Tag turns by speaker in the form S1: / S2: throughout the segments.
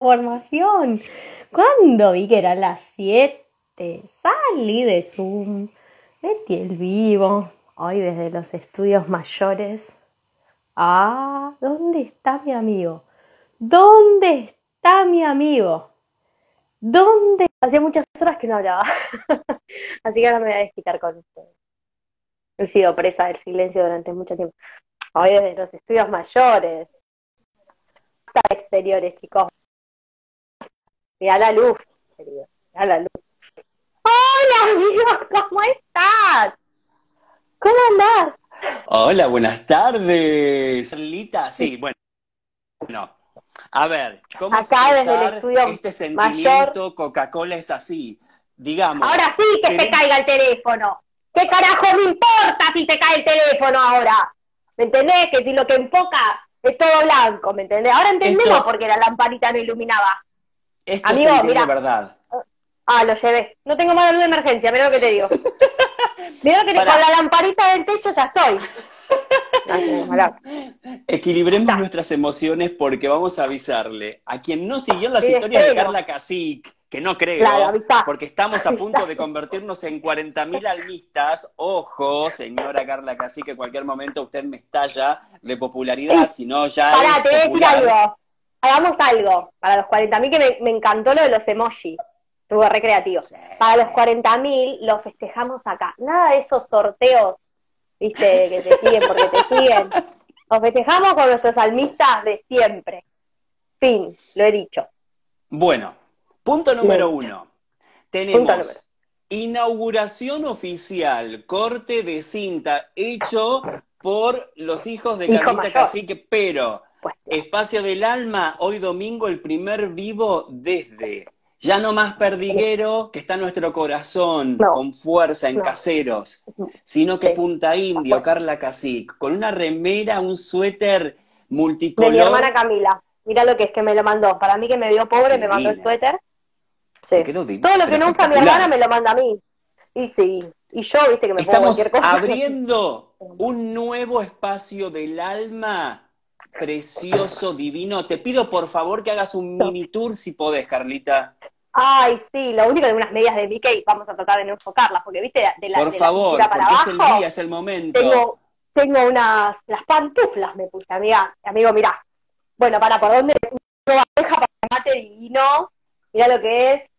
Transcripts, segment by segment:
S1: formación. Cuando vi que eran las 7, salí de Zoom, metí el vivo, hoy desde los estudios mayores. Ah, ¿dónde está mi amigo? ¿Dónde está mi amigo? ¿Dónde? Hacía muchas horas que no hablaba. Así que ahora me voy a desquitar con ustedes. He sido presa del silencio durante mucho tiempo. Hoy desde los estudios mayores. Exteriores, chicos. Mira la luz, querido. Mira la luz. Hola, amigo, ¿cómo estás? ¿Cómo andás?
S2: Hola, buenas tardes. Lita, sí, bueno. No. A ver, ¿cómo
S1: Acá desde el estudio
S2: este sentimiento Coca-Cola es así? Digamos.
S1: Ahora sí que se caiga el teléfono. ¿Qué carajo me importa si se cae el teléfono ahora? ¿Me entendés? Que si lo que enfoca es todo blanco, ¿me entendés? Ahora entendemos
S2: Esto-
S1: por qué la lamparita no iluminaba.
S2: Esto
S1: Amigo,
S2: es
S1: mira.
S2: de verdad.
S1: Ah, lo llevé. No tengo más luz de emergencia, mira lo que te digo. Mira lo que te, con la lamparita del techo ya estoy.
S2: Equilibremos
S1: Ta.
S2: nuestras emociones porque vamos a avisarle a quien no siguió las
S1: Sí,
S2: historias de. Carla Cacique, que no creo,
S1: Claro,
S2: porque estamos a punto de convertirnos en 40.000 almistas. Ojo, señora Carla Cacique, en cualquier momento usted me estalla de popularidad, si no ya
S1: Pará,
S2: es
S1: te voy a decir algo. Hagamos algo. Para los 40.000 que me, me encantó lo de los emojis. Estuvo recreativo.
S2: Sí.
S1: Para los 40.000 lo festejamos acá. Nada de esos sorteos, viste, que te siguen porque te siguen. Los festejamos con nuestros almistas de siempre. Fin, lo he dicho.
S2: Bueno, punto número uno. Tenemos
S1: Punto número.
S2: inauguración oficial, corte de cinta hecho por los hijos de
S1: Hijo
S2: Carlita. Cacique, pero Espacio del Alma, hoy domingo el primer vivo desde Ya no más perdiguero, que está en nuestro corazón,
S1: No.
S2: con fuerza en
S1: No.
S2: caseros, sino que
S1: Sí.
S2: Punta Indio, Carla Cacique, con una remera, un suéter
S1: de
S2: multicolor.
S1: mi hermana Camila. Mira lo que es que me lo mandó. Para mí que me vio pobre, me mandó el suéter.
S2: Te
S1: Sí. Todo lo que usa mi hermana me lo manda a mí. Y sí. Y yo, viste que me pongo
S2: Estamos
S1: cualquier cosa.
S2: abriendo un nuevo espacio del alma precioso, divino. Te pido por favor que hagas un mini tour si podés, Carlita.
S1: Ay, sí, lo único de unas medias de Mickey, vamos a tratar de no enfocarlas, porque viste, de la,
S2: Por
S1: de la
S2: favor,
S1: cintura para
S2: porque es el
S1: abajo,
S2: día, es el momento.
S1: tengo, tengo unas, las pantuflas me puse, amiga, amigo, mirá. Bueno, para, ¿por dónde? Una bandeja para mate divino, mirá lo que es.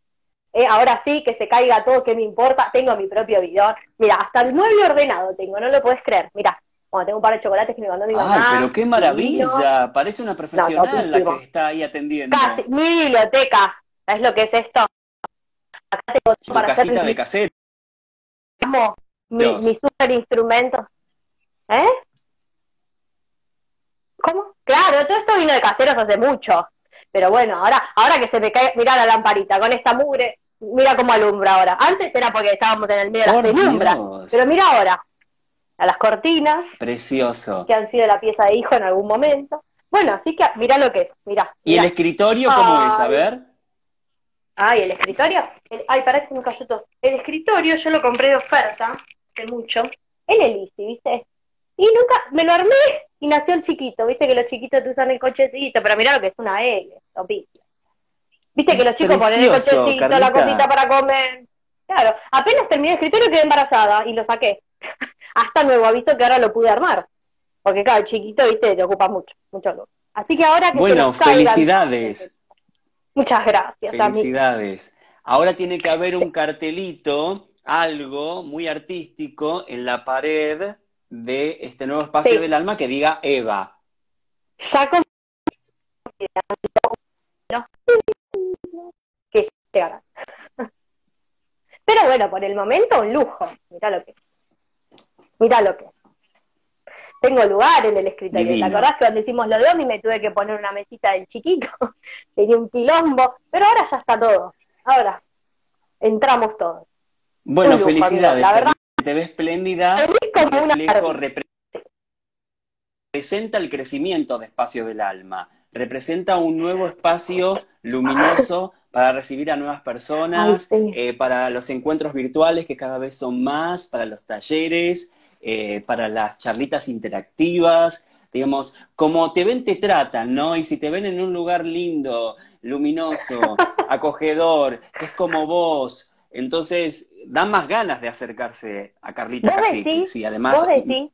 S1: Eh, ahora sí, que se caiga todo, que me importa? Tengo mi propio bidón. Mira, hasta el mueble ordenado tengo, no lo podés creer. Mira, bueno, tengo un par de chocolates que me mandó mi
S2: Ay,
S1: mamá.
S2: pero qué maravilla. Parece una profesional la que está ahí atendiendo.
S1: Casi, mi biblioteca. ¿Sabes lo que es esto? Acá tengo
S2: Tu
S1: para hacer
S2: casita de casero.
S1: mi, mi super instrumento. ¿Eh? ¿Cómo? Claro, todo esto vino de caseros hace mucho. Pero bueno, ahora, ahora que se me cae, mira la lamparita con esta mugre, mira cómo alumbra ahora. Antes era porque estábamos en el medio de las penumbras. Pero mira ahora, a las cortinas,
S2: Precioso.
S1: que han sido la pieza de hijo en algún momento. Bueno, así que mira lo que es, mira.
S2: ¿Y el escritorio cómo es? A ver.
S1: Ay, el escritorio. El- ay, pará que se me cayó todo. El escritorio yo lo compré de oferta, hace mucho, en el Easy, ¿viste? Y nunca, me lo armé y nació el chiquito, ¿viste? Que los chiquitos te usan el cochecito, pero mirá lo que es una L, topísimo. ¿Viste que los chicos ponen el cochecito, la cosita para comer? Claro, apenas terminé el escritorio quedé embarazada y lo saqué. Hasta nuevo aviso que ahora lo pude armar. Porque claro, chiquito, ¿viste? Te ocupa mucho, mucho luz. Así que ahora que
S2: Bueno, felicidades.
S1: Muchas gracias.
S2: Felicidades. Ahora tiene que haber un cartelito, algo muy artístico en la pared de este nuevo espacio
S1: Sí.
S2: del alma que diga Eva.
S1: ya con que llegará. Pero bueno, por el momento un lujo. Mirá lo que. Mirá lo que. Tengo lugar en el escritorio.
S2: Divino.
S1: ¿Te acordás que cuando hicimos lo de Omi me tuve que poner una mesita del chiquito? Tenía un quilombo. Pero ahora ya está todo. Ahora entramos todos.
S2: Bueno,
S1: lujo,
S2: felicidades.
S1: La verdad-
S2: te ves espléndida.
S1: Es como una
S2: representa el crecimiento de Espacio del Alma, representa un nuevo espacio luminoso para recibir a nuevas personas,
S1: Ay, sí.
S2: eh, para los encuentros virtuales que cada vez son más, para los talleres, eh, para las charlitas interactivas, digamos, como te ven te tratan, ¿no? Y si te ven en un lugar lindo, luminoso, acogedor, que es como vos. Entonces, dan más ganas de acercarse a Carlita Cacique. Sí, además.
S1: ¿Vos decís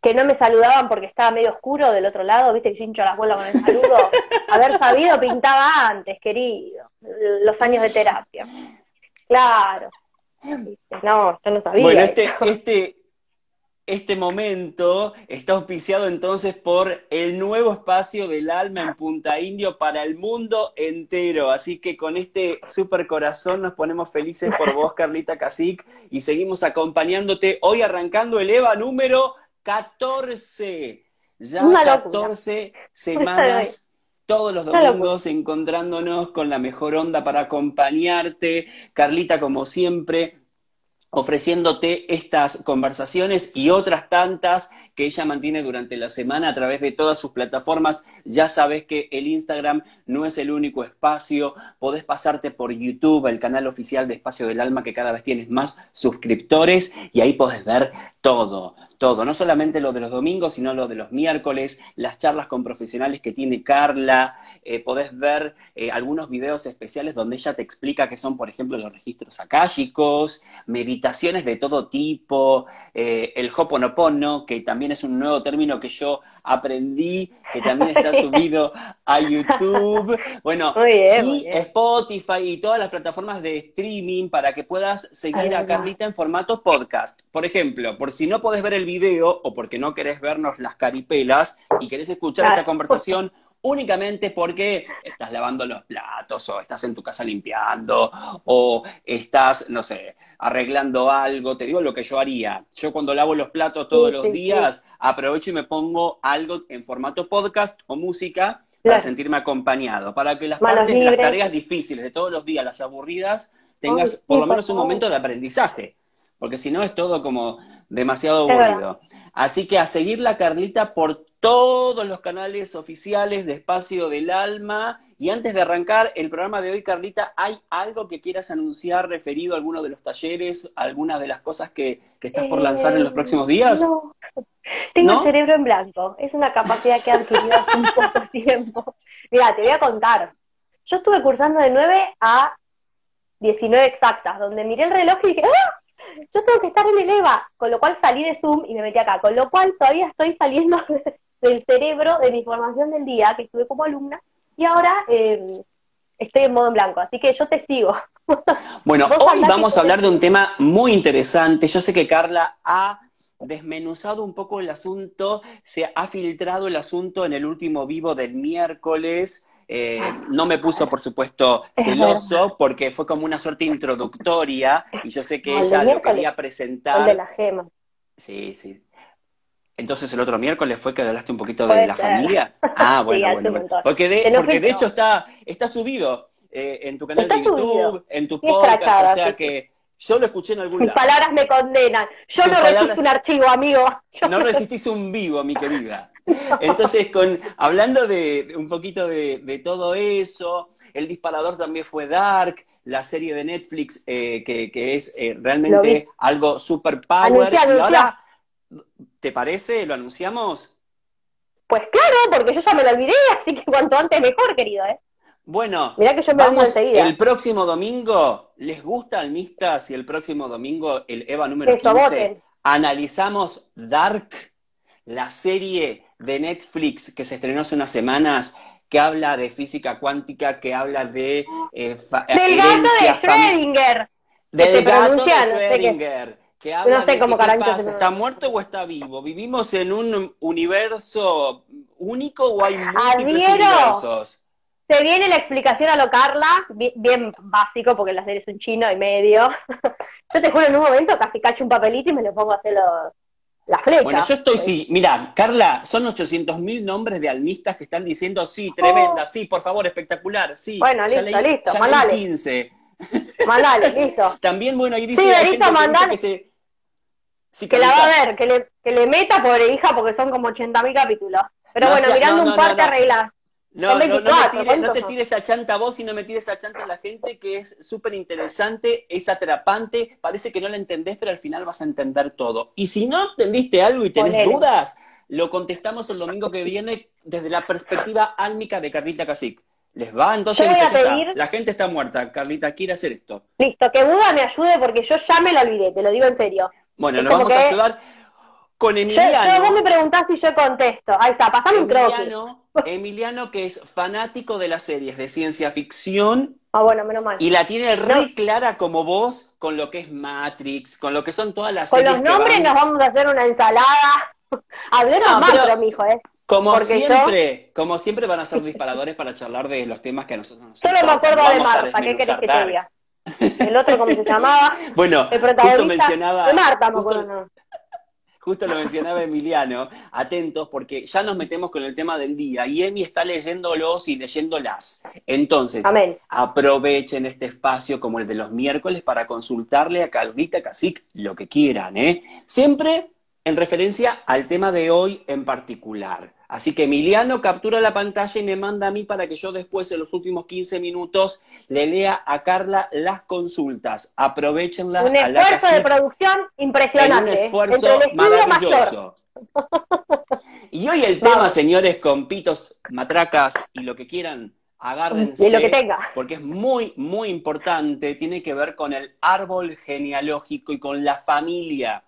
S1: que no me saludaban porque estaba medio oscuro del otro lado, viste que yo hincho las bolas con el saludo. Haber sabido pintaba antes, querido. Los años de terapia. Claro. No, yo no sabía.
S2: Bueno, este, este, este momento está auspiciado entonces por el nuevo espacio del alma en Punta Indio para el mundo entero. Así que con este super corazón nos ponemos felices por vos, Carlita Casic, y seguimos acompañándote hoy arrancando el EVA número 14. Ya 14 semanas todos los domingos encontrándonos con la mejor onda para acompañarte. Carlita, como siempre, ofreciéndote estas conversaciones y otras tantas que ella mantiene durante la semana a través de todas sus plataformas. Ya sabes que el Instagram no es el único espacio, podés pasarte por YouTube, el canal oficial de Espacio del Alma, que cada vez tienes más suscriptores y ahí podés ver todo, todo, no solamente lo de los domingos, sino lo de los miércoles, las charlas con profesionales que tiene Carla, eh, podés ver eh, algunos videos especiales donde ella te explica qué son, por ejemplo, los registros akáshicos, meditaciones de todo tipo, eh, el Hoponopono, que también es un nuevo término que yo aprendí, que también está subido a YouTube, bueno, y Spotify y todas las plataformas de streaming para que puedas seguir a Carlita en formato podcast. Por ejemplo, por si no podés ver el video o porque no querés vernos las caripelas y querés escuchar esta conversación únicamente porque estás lavando los platos o estás en tu casa limpiando o estás, no sé, arreglando algo. Te digo lo que yo haría. Yo cuando lavo los platos todos los días, aprovecho y me pongo algo en formato podcast o música para sentirme acompañado, para que las partes, las tareas difíciles de todos los días, las aburridas, tengas por lo menos un momento de aprendizaje. Porque si no es todo como demasiado aburrido. Así que a seguir la Carlita por todos los canales oficiales de Espacio del Alma. Y antes de arrancar el programa de hoy, Carlita, ¿hay algo que quieras anunciar referido a alguno de los talleres, alguna de las cosas que, estás por lanzar en los próximos días?
S1: No, tengo el cerebro en blanco. Es una capacidad que he adquirido hace un poco tiempo. Mira, te voy a contar. Yo estuve cursando de 9 a 19 exactas, donde miré el reloj y dije, ¡ah! Yo tengo que estar en el EVA, con lo cual salí de Zoom y me metí acá, con lo cual todavía estoy saliendo del cerebro de mi formación del día, que estuve como alumna, y ahora em, estoy en modo en blanco, así que yo te sigo.
S2: Bueno, hoy vamos a hablar de un tema muy interesante. Yo sé que Carla ha desmenuzado un poco el asunto, se ha filtrado el asunto en el último vivo del miércoles eh, no me puso, por supuesto, celoso, porque fue como una suerte introductoria, y yo sé que ella lo quería presentar.
S1: El de la gema.
S2: Sí, sí. Entonces el otro miércoles fue que hablaste un poquito de la familia. Ah, bueno, bueno, Porque de, porque de hecho está, está subido eh, en tu canal de YouTube, en tu podcast, o sea que yo lo escuché en algún
S1: lado. Mis palabras me condenan. Yo no resisto un archivo, amigo.
S2: no resistís un vivo, mi querida. Entonces, con, hablando de un poquito de, todo eso, el disparador también fue Dark, la serie de Netflix eh, que, es eh, realmente algo super power. y ahora, ¿te parece? ¿Lo anunciamos?
S1: Pues claro, porque yo ya me lo olvidé, así que cuanto antes mejor, querido, ¿eh?
S2: Bueno, que yo vamos, el próximo domingo, ¿les gusta Almistas y el próximo domingo el EVA número 15? Analizamos Dark, la serie de Netflix que se estrenó hace unas semanas que habla de física cuántica, que habla de
S1: eh, del gato de Schrödinger.
S2: Del gato de Schrödinger. Que habla de cómo pasa, ¿está muerto o está vivo? ¿Vivimos en un universo único o hay múltiples universos?
S1: Se viene la explicación a lo Carla, bien, básico, porque las series son chino y medio. Yo te juro, en un momento casi cacho un papelito y me lo pongo a hacer los, las flechas.
S2: Bueno, yo estoy, sí, mira, Carla, son 800.000 nombres de almistas que están diciendo, sí, tremenda, oh. sí, por favor, espectacular, sí.
S1: Bueno, listo, listo, mandale.
S2: 15.
S1: Mandale, listo.
S2: También, bueno, ahí dice...
S1: Sí, listo, mandale. Que, se... que la va a ver, que le, que le meta, pobre hija, porque son como 80.000 capítulos. Pero bueno, mirando un par te arreglas.
S2: No, no, no, no, te tires a chanta vos y no me tires a chanta a la gente, que es súper interesante, es atrapante, parece que no la entendés, pero al final vas a entender todo. Y si no entendiste algo y tenés dudas, lo contestamos el domingo que viene desde la perspectiva álmica de Carlita Casic. ¿Les va? Entonces
S1: Yo voy a
S2: listo, ya está.
S1: pedir-
S2: la gente está muerta. Carlita quiere hacer esto.
S1: Listo, que Buda me ayude porque yo ya me lo olvidé, te lo digo en serio.
S2: Bueno,
S1: como
S2: vamos a ayudar con Emiliano.
S1: yo- vos me preguntás y yo contesto. Ahí está, pasame un croquis.
S2: Emiliano, que es fanático de las series de ciencia ficción
S1: Ah, bueno, menos mal.
S2: y la tiene re
S1: No.
S2: clara como vos con lo que es Matrix, con lo que son todas las
S1: Con
S2: series
S1: los
S2: que
S1: nombres
S2: van-
S1: nos vamos a hacer una ensalada. Hablemos
S2: No,
S1: macro, mijo, ¿eh?
S2: Como
S1: porque yo-
S2: siempre, como siempre van a ser disparadores para charlar de los temas que a nosotros nos
S1: Solo me acuerdo de Marta, ¿qué querés que te diga? El otro, ¿cómo se llamaba?
S2: Bueno,
S1: El
S2: justo
S1: protagonista
S2: mencionaba,
S1: de Marta, me
S2: justo-
S1: acuerdo, no.
S2: Justo lo mencionaba Emiliano, atentos porque ya nos metemos con el tema del día y Emi está leyéndolos y leyéndolas. Entonces,
S1: Amén.
S2: aprovechen este espacio como el de los miércoles para consultarle a Carlita Cacic lo que quieran, ¿eh? Siempre en referencia al tema de hoy en particular. Así que Emiliano captura la pantalla y me manda a mí para que yo después, en los últimos 15 minutos, le lea a Carla las consultas. Aprovechenla
S1: Un
S2: a la
S1: esfuerzo de producción
S2: en un
S1: impresionante. ¿eh?
S2: esfuerzo
S1: Entre
S2: maravilloso. Y hoy el tema, señores, con pitos, matracas y lo que quieran, agárrense.
S1: de lo que tenga.
S2: Porque es muy, muy importante, tiene que ver con el árbol genealógico y con la familia.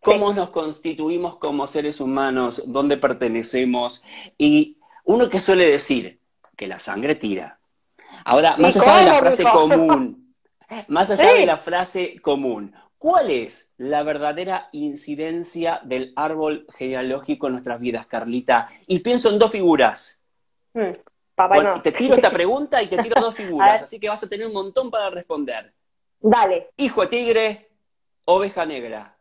S2: Cómo nos constituimos como seres humanos, dónde pertenecemos. Y uno que suele decir que la sangre tira. Ahora,
S1: ¿Y
S2: más allá de la frase común, más allá
S1: Sí.
S2: de la frase común, ¿cuál es la verdadera incidencia del árbol genealógico en nuestras vidas, Carlita? Y pienso en dos figuras.
S1: Mm, papá,
S2: Bueno,
S1: no.
S2: te tiro esta pregunta y te tiro dos figuras, así que vas a tener un montón para responder.
S1: Dale.
S2: Hijo de tigre, oveja negra.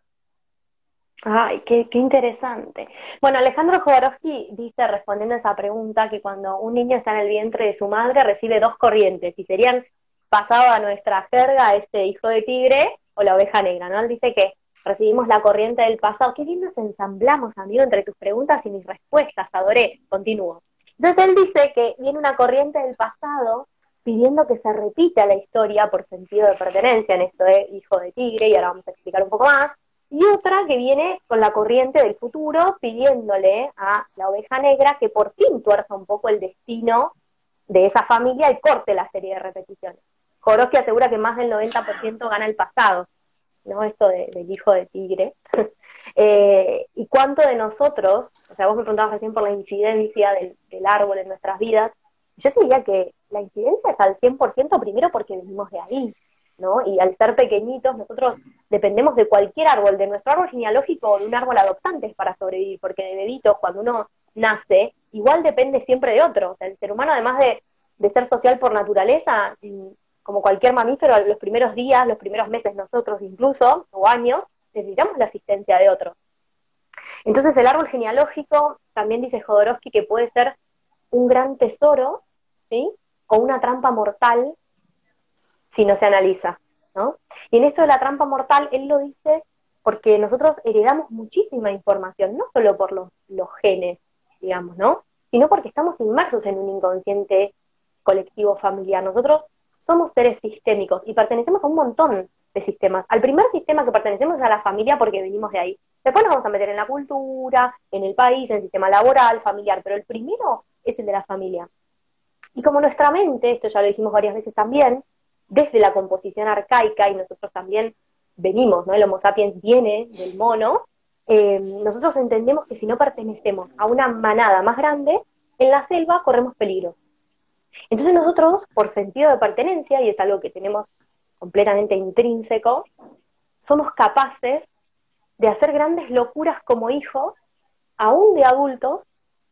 S1: Ay, qué, qué interesante. Bueno, Alejandro Jodorowsky dice, respondiendo a esa pregunta, que cuando un niño está en el vientre de su madre recibe dos corrientes y serían, pasado a nuestra jerga, este hijo de tigre o la oveja negra, ¿no? Él dice que recibimos la corriente del pasado. Qué bien nos ensamblamos, amigo, entre tus preguntas y mis respuestas. Adoré. Continúo. Entonces él dice que viene una corriente del pasado pidiendo que se repita la historia por sentido de pertenencia en esto de hijo de tigre, y ahora vamos a explicar un poco más y otra que viene con la corriente del futuro pidiéndole a la oveja negra que por fin tuerza un poco el destino de esa familia y corte la serie de repeticiones. Jodorowsky asegura que más del 90% gana el pasado, ¿no? Esto de- del hijo de tigre. Eh, ¿Y cuánto de nosotros, o sea, vos me preguntabas recién por la incidencia del, árbol en nuestras vidas, yo diría que la incidencia es al 100% primero porque venimos de ahí, ¿no? Y al ser pequeñitos, nosotros dependemos de cualquier árbol, de nuestro árbol genealógico o de un árbol adoptante para sobrevivir, porque de bebitos, cuando uno nace, igual depende siempre de otro. O sea, el ser humano, además de, de ser social por naturaleza, como cualquier mamífero, los primeros días, los primeros meses nosotros incluso, o años, necesitamos la asistencia de otro. Entonces el árbol genealógico, también dice Jodorowsky, que puede ser un gran tesoro, ¿sí? O una trampa mortal si no se analiza, ¿no? Y en esto de la trampa mortal, él lo dice porque nosotros heredamos muchísima información, no solo por los, genes, digamos, ¿no? Sino porque estamos inmersos en un inconsciente colectivo familiar. Nosotros somos seres sistémicos y pertenecemos a un montón de sistemas. Al primer sistema que pertenecemos es a la familia porque venimos de ahí. Después nos vamos a meter en la cultura, en el país, en el sistema laboral, familiar, pero el primero es el de la familia. Y como nuestra mente, esto ya lo dijimos varias veces también, desde la composición arcaica, y nosotros también venimos, ¿no? El Homo sapiens viene del mono, eh, nosotros entendemos que si no pertenecemos a una manada más grande, en la selva corremos peligro. Entonces nosotros, por sentido de pertenencia, y es algo que tenemos completamente intrínseco, somos capaces de hacer grandes locuras como hijos, aún de adultos,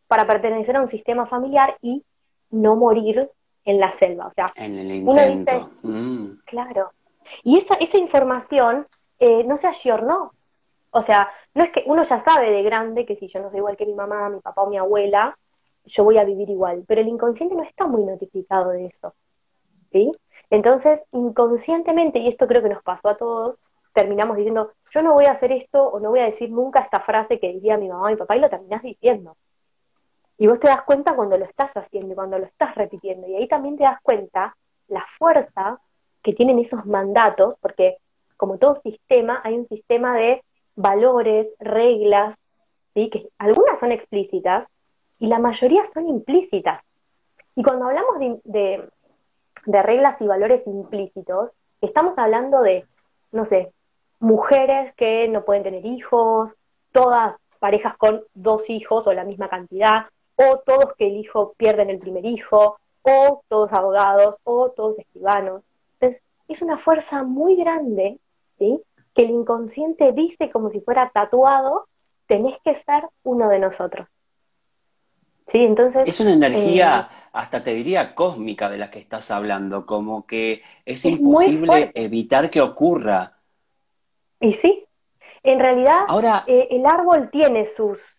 S1: para pertenecer a un sistema familiar y no morir en la selva. O sea,
S2: En el
S1: Uno
S2: intento. Mm.
S1: Claro. Y esa, esa información eh, no se ayornó. O sea, no es que uno ya sabe de grande que si yo no soy igual que mi mamá, mi papá o mi abuela, yo voy a vivir igual. Pero el inconsciente no está muy notificado de eso. ¿Sí? Entonces, inconscientemente, y esto creo que nos pasó a todos, terminamos diciendo, yo no voy a hacer esto o no voy a decir nunca esta frase que diría mi mamá o mi papá y lo terminás diciendo. Y vos te das cuenta cuando lo estás haciendo y cuando lo estás repitiendo. Y ahí también te das cuenta la fuerza que tienen esos mandatos, porque como todo sistema, hay un sistema de valores, reglas, ¿sí? que algunas son explícitas y la mayoría son implícitas. Y cuando hablamos de, de reglas y valores implícitos, estamos hablando de, no sé, mujeres que no pueden tener hijos, todas parejas con dos hijos o la misma cantidad, o todos que el hijo pierden el primer hijo, o todos abogados, o todos escribanos. Entonces, es una fuerza muy grande, ¿sí? Que el inconsciente dice como si fuera tatuado, tenés que ser uno de nosotros. Sí, entonces...
S2: Es una energía, eh, hasta te diría, cósmica de la que estás hablando, como que es, imposible evitar que ocurra.
S1: Y sí, en realidad
S2: Ahora,
S1: eh, el árbol tiene sus...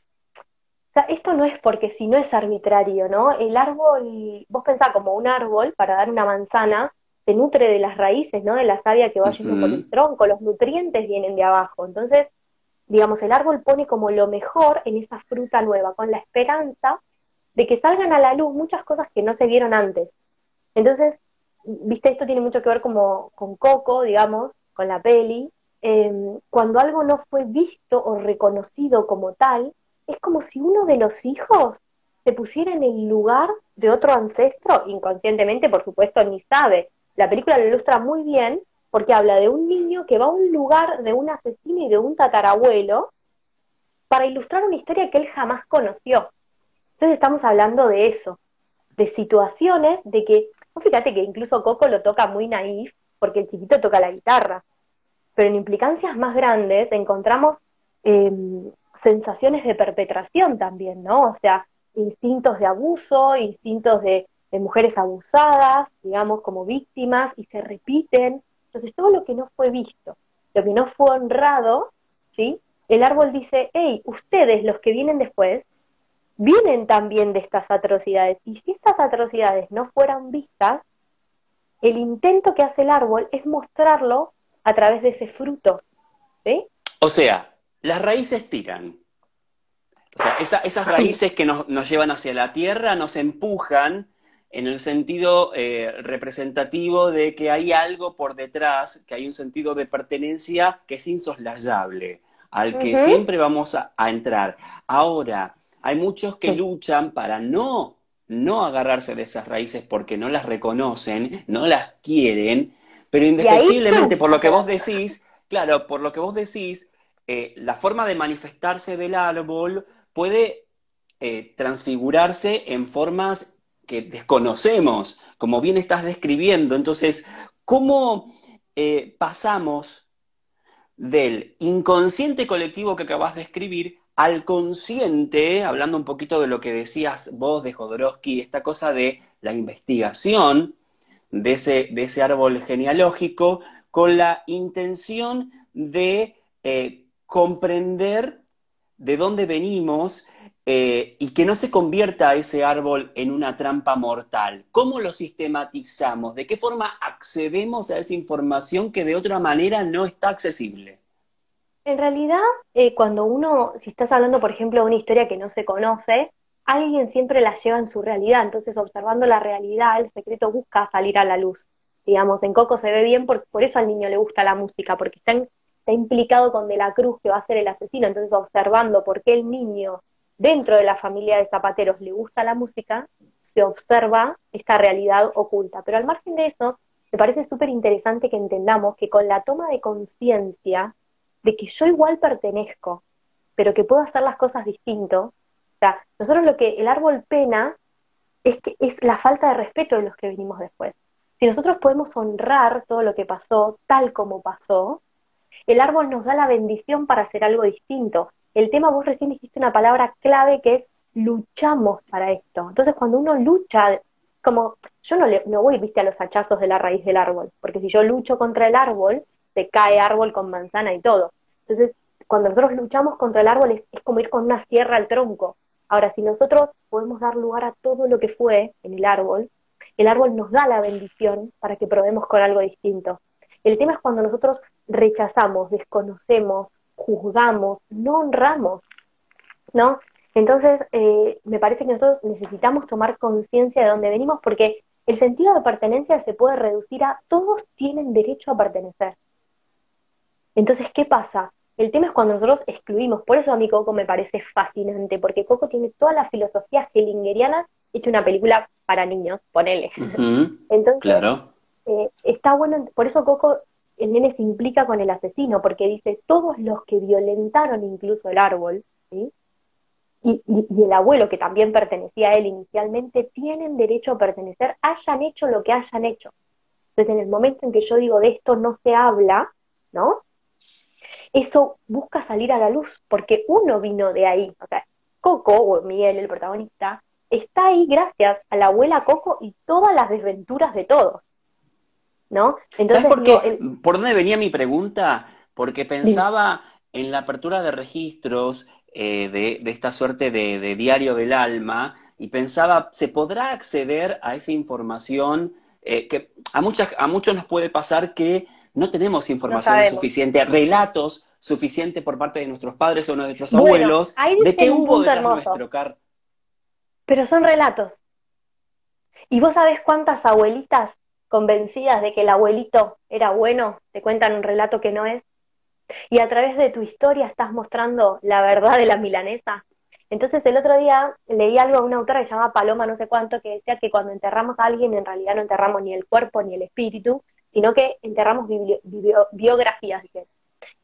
S1: Sea, esto no es porque si no es arbitrario, ¿no? El árbol, vos pensás como un árbol, para dar una manzana, se nutre de las raíces, ¿no? De la savia que va yendo por el tronco, los nutrientes vienen de abajo. Entonces, digamos, el árbol pone como lo mejor en esa fruta nueva, con la esperanza de que salgan a la luz muchas cosas que no se vieron antes. Entonces, viste, esto tiene mucho que ver como con Coco, digamos, con la peli. Em, cuando algo no fue visto o reconocido como tal, es como si uno de los hijos se pusiera en el lugar de otro ancestro, inconscientemente, por supuesto, ni sabe. La película lo ilustra muy bien porque habla de un niño que va a un lugar de un asesino y de un tatarabuelo para ilustrar una historia que él jamás conoció. Entonces estamos hablando de eso, de situaciones de que, fíjate que incluso Coco lo toca muy naif, porque el chiquito toca la guitarra, pero en implicancias más grandes encontramos em, sensaciones de perpetración también, ¿no? O sea, instintos de abuso, instintos de, mujeres abusadas, digamos, como víctimas, y se repiten. Entonces, todo lo que no fue visto, lo que no fue honrado, ¿sí? El árbol dice, hey, ustedes, los que vienen después, vienen también de estas atrocidades. Y si estas atrocidades no fueran vistas, el intento que hace el árbol es mostrarlo a través de ese fruto. ¿sí?
S2: O sea, las raíces tiran. O sea, esas raíces que nos, llevan hacia la tierra nos empujan en el sentido eh, representativo de que hay algo por detrás, que hay un sentido de pertenencia que es insoslayable, al que siempre vamos a entrar. Ahora, hay muchos que luchan para no, no agarrarse de esas raíces porque no las reconocen, no las quieren, pero indefectiblemente por lo que vos decís, claro, por lo que vos decís, eh, la forma de manifestarse del árbol puede eh, transfigurarse en formas que desconocemos, como bien estás describiendo. Entonces, ¿cómo eh, pasamos del inconsciente colectivo que acabas de escribir al consciente, hablando un poquito de lo que decías vos de Jodorowsky, esta cosa de la investigación de ese, de ese árbol genealógico, con la intención de comprender de dónde venimos eh, y que no se convierta ese árbol en una trampa mortal. ¿Cómo lo sistematizamos? ¿De qué forma accedemos a esa información que de otra manera no está accesible?
S1: En realidad, eh, cuando uno, si estás hablando, por ejemplo, de una historia que no se conoce, alguien siempre la lleva en su realidad. Entonces, observando la realidad, el secreto busca salir a la luz. Digamos, en Coco se ve bien, por, por eso al niño le gusta la música, porque está, está implicado con De la Cruz, que va a ser el asesino. Entonces, observando por qué el niño, dentro de la familia de zapateros, le gusta la música, se observa esta realidad oculta. Pero al margen de eso, me parece súper interesante que entendamos que con la toma de conciencia de que yo igual pertenezco, pero que puedo hacer las cosas distinto. O sea, nosotros lo que el árbol pena es que es la falta de respeto de los que venimos después. Si nosotros podemos honrar todo lo que pasó tal como pasó, el árbol nos da la bendición para hacer algo distinto. El tema, vos recién dijiste una palabra clave que es luchamos para esto. Entonces, cuando uno lucha, como yo no, le, no voy, viste, a los hachazos de la raíz del árbol, porque si yo lucho contra el árbol, se cae árbol con manzana y todo. Entonces, cuando nosotros luchamos contra el árbol es, como ir con una sierra al tronco. Ahora, si nosotros podemos dar lugar a todo lo que fue en el árbol, el árbol nos da la bendición para que probemos con algo distinto. El tema es cuando nosotros rechazamos, desconocemos, juzgamos, no honramos, ¿no? Entonces, eh, me parece que nosotros necesitamos tomar conciencia de dónde venimos porque el sentido de pertenencia se puede reducir a todos tienen derecho a pertenecer. Entonces, ¿qué pasa? El tema es cuando nosotros excluimos, por eso a mí Coco me parece fascinante, porque Coco tiene toda la filosofía hellingeriana hecho una película para niños, ponele. Entonces,
S2: claro.
S1: Eh, está bueno, por eso Coco, el nene se implica con el asesino, porque dice, todos los que violentaron incluso el árbol, y, y, el abuelo, que también pertenecía a él inicialmente, tienen derecho a pertenecer, hayan hecho lo que hayan hecho. Entonces, en el momento en que yo digo de esto no se habla, ¿no? Eso busca salir a la luz, porque uno vino de ahí. O sea, Coco, o Miguel, el protagonista, está ahí gracias a la abuela Coco y todas las desventuras de todos. ¿No?
S2: Entonces, ¿Sabes por, qué? ¿Por dónde venía mi pregunta? Porque pensaba en la apertura de registros eh, de, esta suerte de, diario del alma y pensaba, ¿se podrá acceder a esa información? Eh, que a, muchas, a muchos nos puede pasar que no tenemos información suficiente, relatos suficientes por parte de nuestros padres o de nuestros abuelos de qué hubo detrás nuestro car
S1: pero son relatos. ¿Y vos sabés cuántas abuelitas convencidas de que el abuelito era bueno te cuentan un relato que no es? Y a través de tu historia estás mostrando la verdad de la milanesa. Entonces el otro día leí algo de una autora que se llama Paloma no sé cuánto, que decía que cuando enterramos a alguien en realidad no enterramos ni el cuerpo ni el espíritu, sino que enterramos biografías.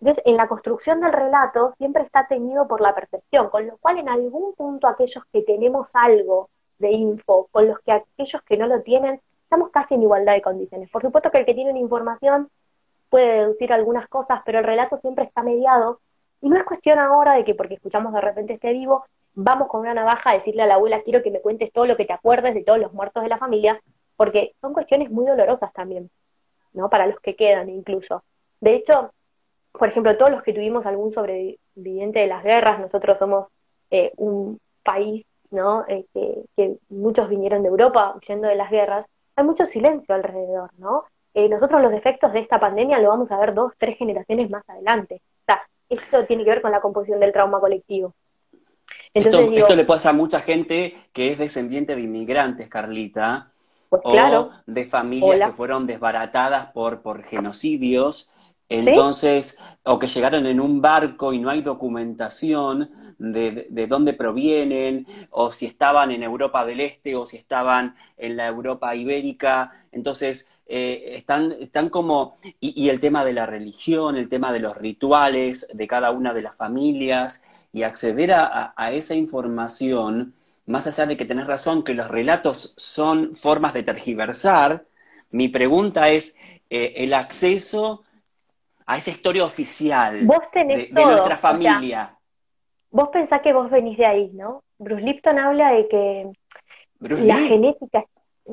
S1: Entonces, en la construcción del relato siempre está teñido por la percepción, con lo cual en algún punto aquellos que tenemos algo de info, con los que aquellos que no lo tienen, estamos casi en igualdad de condiciones. Por supuesto que el que tiene una información puede deducir algunas cosas, pero el relato siempre está mediado y no es cuestión ahora de que porque escuchamos de repente este vivo, vamos con una navaja a decirle a la abuela, quiero que me cuentes todo lo que te acuerdes de todos los muertos de la familia, porque son cuestiones muy dolorosas también, ¿no? Para los que quedan incluso. De hecho, por ejemplo, todos los que tuvimos algún sobreviviente de las guerras, nosotros somos eh, un país, ¿no? Eh, que, muchos vinieron de Europa huyendo de las guerras, hay mucho silencio alrededor, ¿no? Eh, nosotros los efectos de esta pandemia lo vamos a ver dos, tres generaciones más adelante. O sea, esto tiene que ver con la composición del trauma colectivo.
S2: esto, le pasa a mucha gente que es descendiente de inmigrantes, Carlita, pues o de familias que fueron desbaratadas por, por genocidios entonces, o que llegaron en un barco y no hay documentación de, de, dónde provienen, o si estaban en Europa del Este, o si estaban en la Europa ibérica. Entonces, eh, están, están como, y, el tema de la religión, el tema de los rituales de cada una de las familias, y acceder a, a esa información, más allá de que tenés razón que los relatos son formas de tergiversar, mi pregunta es, eh, el acceso a esa historia oficial de, nuestra familia.
S1: vos pensás que vos venís de ahí, ¿no? Bruce Lipton habla de que la genética...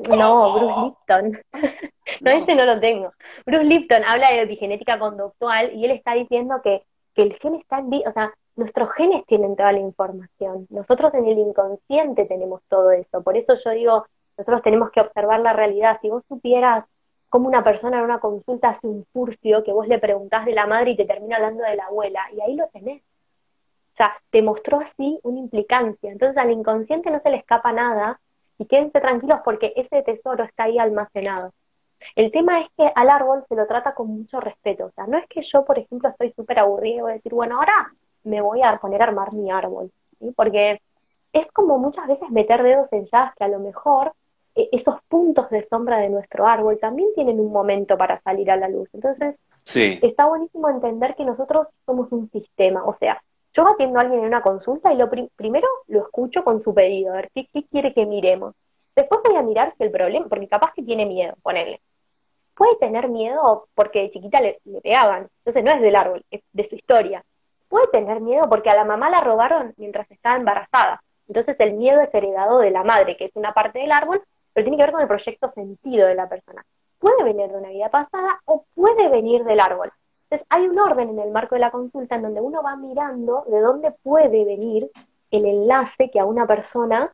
S1: No, Bruce Lipton. no, ese no lo tengo. Bruce Lipton habla de epigenética conductual y él está diciendo que, que el gen está en... O sea, nuestros genes tienen toda la información. Nosotros en el inconsciente tenemos todo eso. Por eso yo digo, nosotros tenemos que observar la realidad. Si vos supieras como una persona en una consulta hace un furcio que vos le preguntás de la madre y te termina hablando de la abuela, y ahí lo tenés. O sea, te mostró así una implicancia. Entonces al inconsciente no se le escapa nada y quédense tranquilos porque ese tesoro está ahí almacenado. El tema es que al árbol se lo trata con mucho respeto. O sea, no es que yo, por ejemplo, estoy súper aburrida y voy a decir, bueno, ahora me voy a poner a armar mi árbol. Porque es como muchas veces meter dedos en llaves que a lo mejor esos puntos de sombra de nuestro árbol también tienen un momento para salir a la luz. Entonces, está buenísimo entender que nosotros somos un sistema. O sea, yo atiendo a alguien en una consulta y lo primero lo escucho con su pedido, a ver qué, quiere que miremos. Después voy a mirar si el problema, porque capaz que tiene miedo, ponerle. Puede tener miedo porque de chiquita le, le pegaban, entonces no es del árbol, es de su historia. Puede tener miedo porque a la mamá la robaron mientras estaba embarazada. Entonces el miedo es heredado de la madre, que es una parte del árbol, pero tiene que ver con el proyecto sentido de la persona. Puede venir de una vida pasada o puede venir del árbol. Entonces, hay un orden en el marco de la consulta en donde uno va mirando de dónde puede venir el enlace que a una persona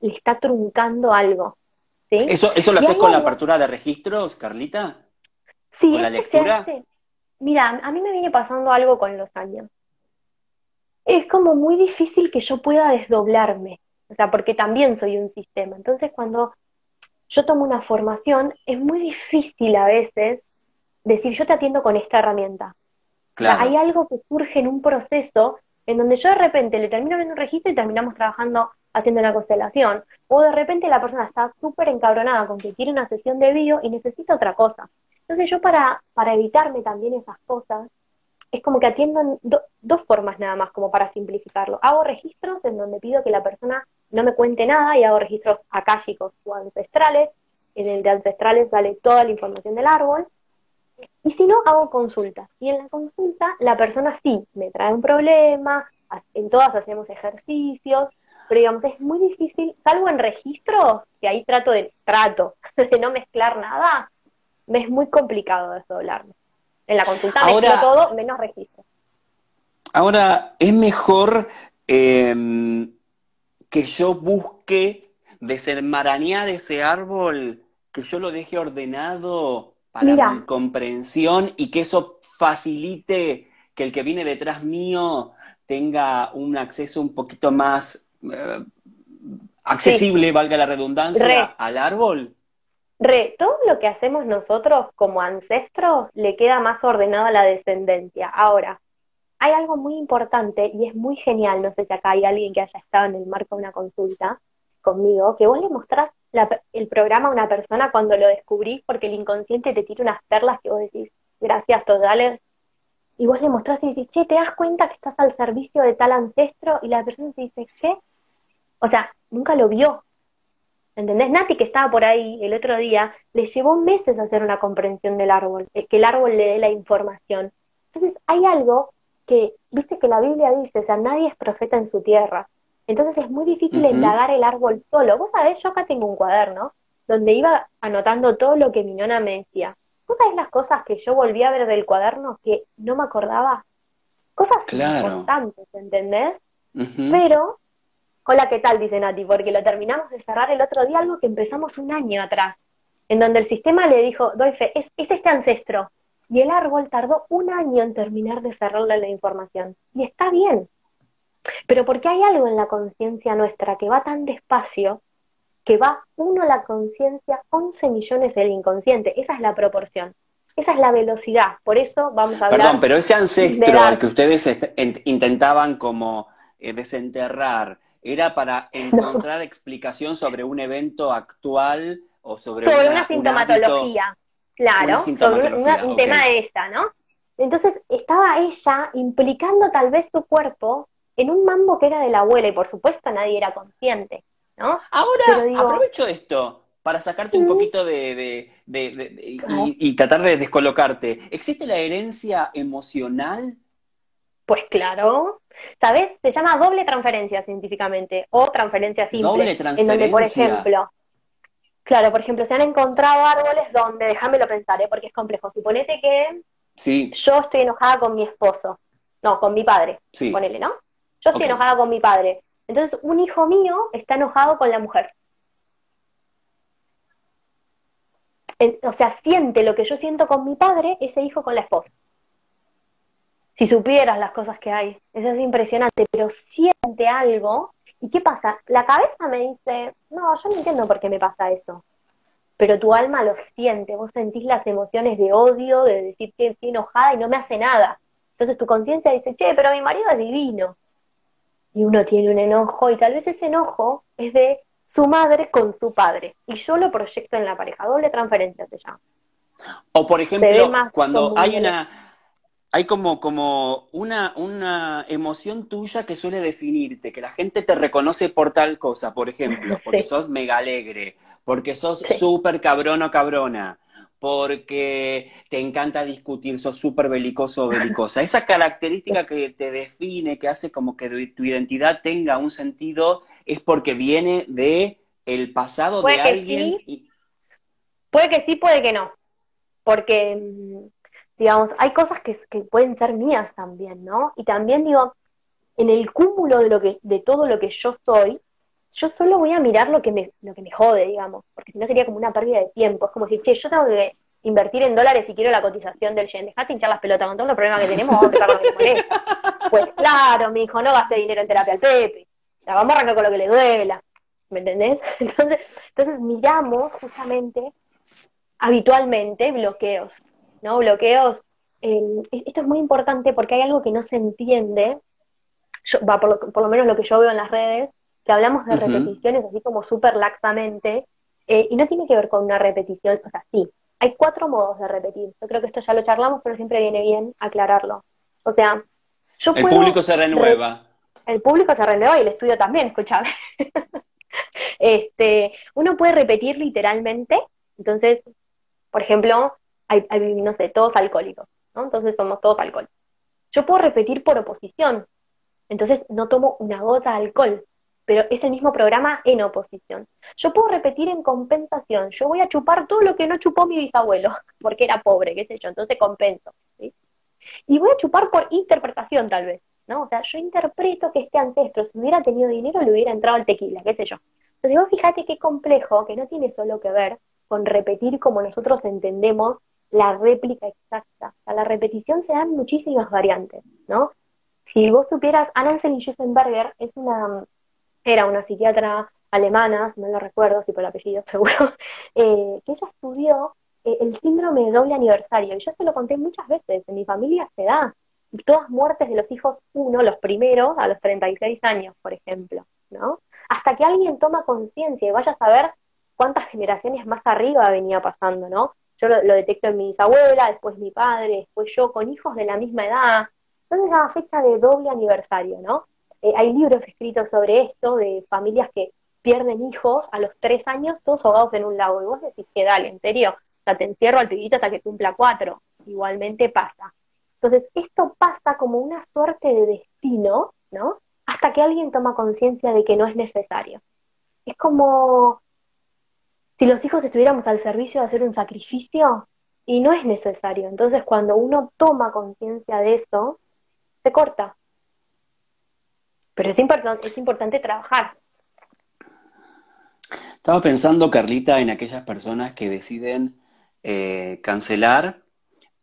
S1: le está truncando algo. ¿sí?
S2: ¿Eso, eso lo haces con la apertura de registros, Carlita?
S1: Sí, ¿Con la lectura? Mira, a mí me viene pasando algo con los años. Es como muy difícil que yo pueda desdoblarme, o sea, porque también soy un sistema. Entonces, cuando yo tomo una formación, es muy difícil a veces decir yo te atiendo con esta herramienta. hay algo que surge en un proceso en donde yo de repente le termino viendo un registro y terminamos trabajando haciendo la constelación. O de repente la persona está súper encabronada con que quiere una sesión de bio y necesita otra cosa. Entonces yo para, para evitarme también esas cosas, es como que atiendo en dos formas nada más, como para simplificarlo. Hago registros en donde pido que la persona no me cuente nada y hago registros akáshicos o ancestrales. En el de ancestrales sale toda la información del árbol. Y si no, hago consultas. Y en la consulta la persona sí me trae un problema, en todas hacemos ejercicios, pero digamos, es muy difícil, salvo en registros, que ahí trato de, trato de no mezclar nada, me es muy complicado desdoblarme. En la consulta mezclo todo, menos registro.
S2: Ahora, es mejor em, que yo busque desenmarañar ese árbol, que yo lo deje ordenado para mi comprensión y que eso facilite que el que viene detrás mío tenga un acceso un poquito más eh, accesible, valga la redundancia, al árbol?
S1: Re, todo lo que hacemos nosotros como ancestros le queda más ordenado a la descendencia. Ahora, hay algo muy importante y es muy genial, no sé si acá hay alguien que haya estado en el marco de una consulta conmigo, que vos le mostrás el programa a una persona cuando lo descubrís porque el inconsciente te tira unas perlas que vos decís, gracias totales, y vos le mostrás y decís, che, ¿te das cuenta que estás al servicio de tal ancestro? Y la persona te dice, ¿qué? O sea, nunca lo vio. ¿Entendés? Nati, que estaba por ahí el otro día, le llevó meses hacer una comprensión del árbol, eh, que el árbol le dé la información. Entonces, hay algo que, viste que la Biblia dice, o sea, nadie es profeta en su tierra. Entonces es muy difícil indagar el árbol solo. Vos sabés, yo acá tengo un cuaderno donde iba anotando todo lo que mi nona me decía. ¿Vos sabés las cosas que yo volví a ver del cuaderno que no me acordaba? Cosas importantes, ¿entendés? Pero, hola, ¿qué tal? Dice Nati, porque lo terminamos de cerrar el otro día, algo que empezamos un año atrás, en donde el sistema le dijo, doy fe, es, es este ancestro. Y el árbol tardó un año en terminar de cerrarle la información. Y está bien. Pero porque hay algo en la conciencia nuestra que va tan despacio que va uno a la conciencia, 11 millones del inconsciente. Esa es la proporción. Esa es la velocidad. Por eso vamos a hablar.
S2: Perdón, pero ese ancestro al que ustedes intentaban como eh, desenterrar, ¿era para encontrar explicación sobre un evento actual o sobre,
S1: sobre una, sintomatología? Claro, sobre un, tema de esta, ¿no? Entonces estaba ella implicando tal vez su cuerpo en un mambo que era de la abuela y por supuesto nadie era consciente.
S2: Ahora, aprovecho esto para sacarte un poquito de, y, tratar de descolocarte. ¿Existe la herencia emocional?
S1: Pues claro. ¿Sabes? Se llama doble transferencia científicamente, o transferencia simple.
S2: Doble transferencia. En
S1: donde, por ejemplo, claro, por ejemplo, se han encontrado árboles donde, déjamelo pensar, ¿eh? porque es complejo. Suponete que
S2: sí.
S1: yo estoy enojada con mi esposo. No, con mi padre. Sí. Ponele, ¿no? Yo estoy enojada con mi padre. Entonces, un hijo mío está enojado con la mujer. o sea, siente lo que yo siento con mi padre, ese hijo con la esposa. Si supieras las cosas que hay, eso es impresionante, pero siente algo. ¿Y qué pasa? La cabeza me dice, no, yo no entiendo por qué me pasa eso. Pero tu alma lo siente, vos sentís las emociones de odio, de decir que estoy enojada y no me hace nada. Entonces tu conciencia dice, che, pero mi marido es divino y uno tiene un enojo y tal vez ese enojo es de su madre con su padre y yo lo proyecto en la pareja, doble transferencia se llama.
S2: O por ejemplo, cuando hay una hay como, como una, una emoción tuya que suele definirte, que la gente te reconoce por tal cosa, por ejemplo, porque sos mega alegre, porque sos súper cabrón o cabrona, porque te encanta discutir, sos súper belicoso o belicosa. Esa característica que te define, que hace como que tu identidad tenga un sentido, es porque viene de el pasado de alguien.
S1: Puede que sí, puede que no. Porque, digamos, hay cosas que, que pueden ser mías también, ¿no? Y también digo, en el cúmulo de lo que, de todo lo que yo soy, yo solo voy a mirar lo que me, lo que me jode, digamos, porque si no sería como una pérdida de tiempo. Es como decir, che, yo tengo que invertir en dólares si quiero la cotización del yen. Dejate hinchar las pelotas con todos los problemas que tenemos, vamos a empezar Pues claro, mi hijo, no gaste dinero en terapia al Pepe. La vamos a arrancar con lo que le duela. ¿Me entendés? Entonces, entonces miramos justamente habitualmente bloqueos, ¿no? Bloqueos. esto es muy importante porque hay algo que no se entiende yo, va, por, lo, por lo menos lo que yo veo en las redes, que hablamos de repeticiones así como súper laxamente, eh, y no tiene que ver con una repetición, o sea, sí, hay cuatro modos de repetir. Yo creo que esto ya lo charlamos, pero siempre viene bien aclararlo. O sea, yo
S2: El público se renueva.
S1: el público se renueva y el estudio también, escúchame. este, uno puede repetir literalmente, entonces, por ejemplo, hay, hay, no sé, todos alcohólicos, ¿no? Entonces somos todos alcohólicos. Yo puedo repetir por oposición, entonces no tomo una gota de alcohol, pero ese mismo programa en oposición. Yo puedo repetir en compensación, yo voy a chupar todo lo que no chupó mi bisabuelo, porque era pobre, qué sé yo, entonces compenso. ¿sí? Y voy a chupar por interpretación tal vez, ¿no? O sea, yo interpreto que este ancestro, si hubiera tenido dinero, le hubiera entrado al tequila, qué sé yo. Entonces vos fíjate qué complejo, que no tiene solo que ver con repetir como nosotros entendemos la réplica exacta. O la repetición se dan muchísimas variantes, ¿no? Si vos supieras, Anna Schussenberger es una, era una psiquiatra alemana, no lo recuerdo, si por el apellido seguro, eh, que ella estudió eh, el síndrome de doble aniversario. Y yo se lo conté muchas veces, en mi familia se da. Todas muertes de los hijos, uno, los primeros, a los 36 años, por ejemplo, ¿no? Hasta que alguien toma conciencia y vaya a saber cuántas generaciones más arriba venía pasando, ¿no? Yo lo, detecto en mi bisabuela, después mi padre, después yo, con hijos de la misma edad. Entonces, la fecha de doble aniversario, ¿no? Eh, hay libros escritos sobre esto, de familias que pierden hijos a los tres años, todos ahogados en un lago. Y vos decís que dale, en serio, o sea, te encierro al pibito hasta que cumpla cuatro. Igualmente pasa. Entonces, esto pasa como una suerte de destino, ¿no? Hasta que alguien toma conciencia de que no es necesario. Es como si los hijos estuviéramos al servicio de hacer un sacrificio y no es necesario. Entonces, cuando uno toma conciencia de eso, se corta. Pero es, importante es importante trabajar.
S2: Estaba pensando, Carlita, en aquellas personas que deciden eh, cancelar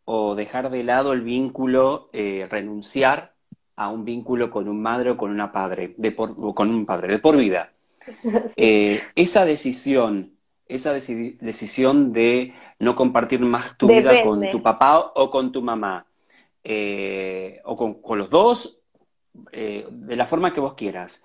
S2: o dejar de lado el vínculo, eh, renunciar a un vínculo con un madre o con una padre, de por, o con un padre, de por vida. Eh, esa decisión esa decisión de no compartir más tu vida con tu papá o con tu mamá, eh, o con, los dos, eh, de la forma que vos quieras.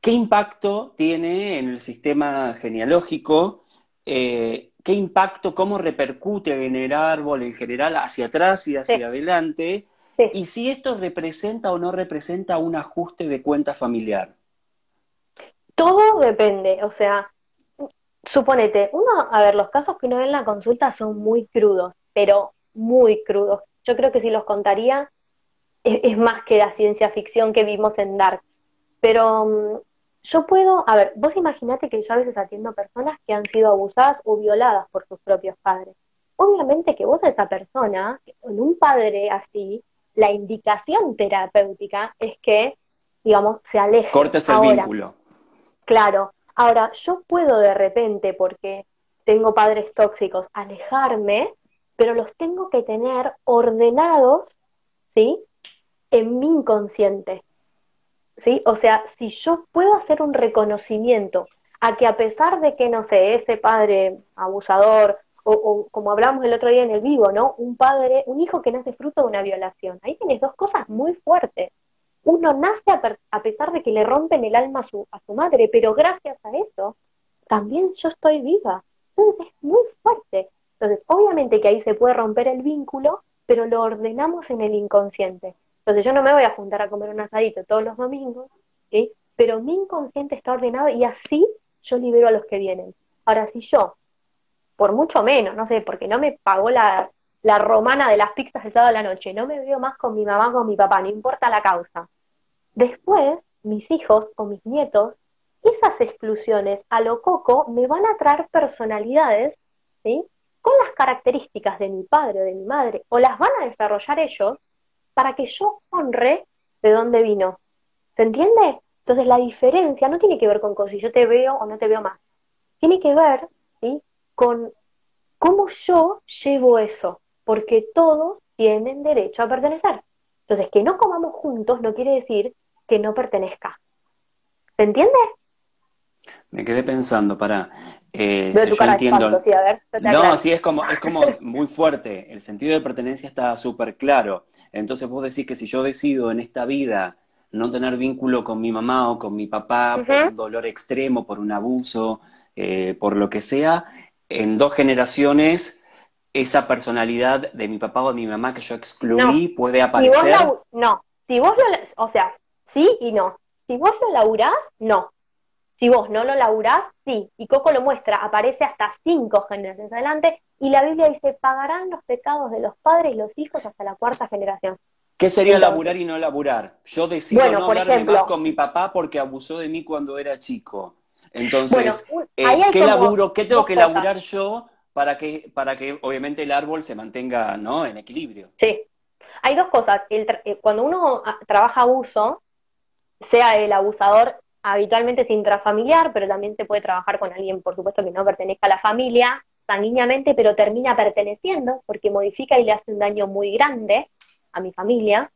S2: ¿Qué impacto tiene en el sistema genealógico? Eh, ¿Qué impacto, cómo repercute en el árbol en general hacia atrás y hacia adelante? Y si esto representa o no representa un ajuste de cuenta familiar.
S1: Todo depende, o sea, suponete, uno, a ver, los casos que uno ve en la consulta son muy crudos, pero muy crudos. Yo creo que si los contaría es, más que la ciencia ficción que vimos en Dark. Pero mm, yo puedo, a ver, vos imaginate que yo a veces atiendo personas que han sido abusadas o violadas por sus propios padres. Obviamente que vos a esa persona, con un padre así, la indicación terapéutica es que, digamos, se aleje.
S2: Cortes el vínculo.
S1: Claro, Ahora, yo puedo de repente, porque tengo padres tóxicos, alejarme, pero los tengo que tener ordenados, ¿sí? En mi inconsciente. ¿Sí? O sea, si yo puedo hacer un reconocimiento a que a pesar de que, no sé, ese padre abusador, o, o, como hablamos el otro día en el vivo, ¿no? Un padre, un hijo que nace fruto de una violación. Ahí tienes dos cosas muy fuertes uno nace a, pesar de que le rompen el alma a su, a su madre, pero gracias a eso también yo estoy viva. Entonces es muy fuerte. Entonces, obviamente que ahí se puede romper el vínculo, pero lo ordenamos en el inconsciente. Entonces yo no me voy a juntar a comer un asadito todos los domingos, pero mi inconsciente está ordenado y así yo libero a los que vienen. Ahora, si yo, por mucho menos, no sé, porque no me pagó la, la romana de las pizzas el sábado a la noche, no me veo más con mi mamá, con mi papá, no importa la causa, Después, mis hijos o mis nietos, esas exclusiones a lo coco me van a traer personalidades, ¿sí? Con las características de mi padre o de mi madre, o las van a desarrollar ellos para que yo honre de dónde vino. ¿Se entiende? Entonces la diferencia no tiene que ver con si yo te veo o no te veo más. Tiene que ver ¿sí? con cómo yo llevo eso, porque todos tienen derecho a pertenecer. Entonces, que no comamos juntos no quiere decir que no pertenezca. ¿Se entiende?
S2: Me quedé pensando, para. Eh, yo entiendo. no, sí, es como, es como muy fuerte. El sentido de pertenencia está súper claro. Entonces vos decís que si yo decido en esta vida no tener vínculo con mi mamá o con mi papá por un dolor extremo, por un abuso, eh, por lo que sea, en dos generaciones esa personalidad de mi papá o de mi mamá que yo excluí puede aparecer.
S1: no, si vos lo, o sea, sí y no. Si vos lo laburás, no. Si vos no lo laburás, sí. Y Coco lo muestra, aparece hasta cinco generaciones adelante. Y la Biblia dice, pagarán los pecados de los padres y los hijos hasta la cuarta generación.
S2: ¿Qué sería laburar y no laburar? Yo decido no hablarme más con mi papá porque abusó de mí cuando era chico. Entonces, eh, ¿qué laburo, qué tengo que laburar yo para que, para que obviamente el árbol se mantenga ¿no? en equilibrio?
S1: Sí. Hay dos cosas. Eh, cuando uno ah, trabaja abuso, sea el abusador habitualmente es intrafamiliar, pero también se puede trabajar con alguien, por supuesto, que no pertenezca a la familia sanguíneamente, pero termina perteneciendo porque modifica y le hace un daño muy grande a mi familia.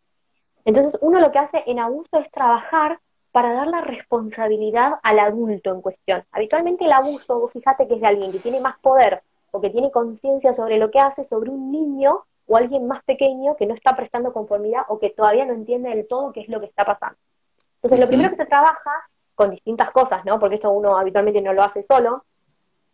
S1: Entonces, uno lo que hace en abuso es trabajar para dar la responsabilidad al adulto en cuestión. Habitualmente el abuso, fíjate que es de alguien que tiene más poder o que tiene conciencia sobre lo que hace, sobre un niño o alguien más pequeño que no está prestando conformidad o que todavía no entiende del todo qué es lo que está pasando. Entonces, lo primero que se trabaja con distintas cosas, ¿no? Porque esto uno habitualmente no lo hace solo.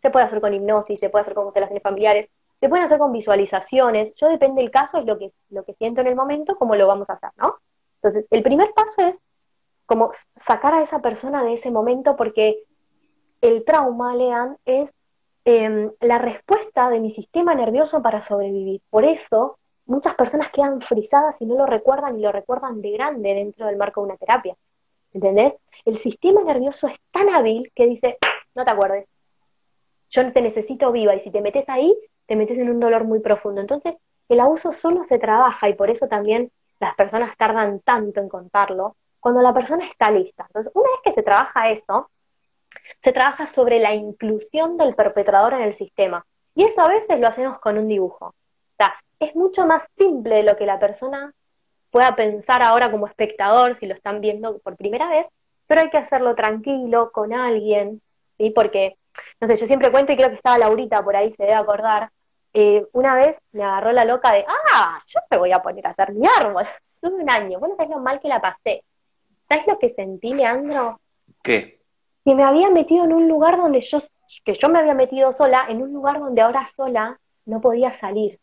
S1: Se puede hacer con hipnosis, se puede hacer con constelaciones familiares, se pueden hacer con visualizaciones. Yo depende del caso, es lo que, lo que siento en el momento, cómo lo vamos a hacer, ¿no? Entonces, el primer paso es como sacar a esa persona de ese momento porque el trauma, Lean, es em, la respuesta de mi sistema nervioso para sobrevivir. Por eso, muchas personas quedan frisadas y no lo recuerdan y lo recuerdan de grande dentro del marco de una terapia. ¿Entendés? El sistema nervioso es tan hábil que dice, no te acuerdes, yo te necesito viva y si te metes ahí, te metes en un dolor muy profundo. Entonces, el abuso solo se trabaja y por eso también las personas tardan tanto en contarlo cuando la persona está lista. Entonces, una vez que se trabaja eso, se trabaja sobre la inclusión del perpetrador en el sistema. Y eso a veces lo hacemos con un dibujo. O sea, es mucho más simple de lo que la persona pueda pensar ahora como espectador, si lo están viendo por primera vez, pero hay que hacerlo tranquilo, con alguien, ¿sí? Porque, no sé, yo siempre cuento y creo que estaba Laurita por ahí, se debe acordar, eh, una vez me agarró la loca de, ah, yo me voy a poner a hacer mi árbol. Tuve un año, bueno, sabes lo mal que la pasé. ¿Sabes lo que sentí, Leandro?
S2: ¿Qué?
S1: Que me había metido en un lugar donde yo, que yo me había metido sola, en un lugar donde ahora sola no podía salir.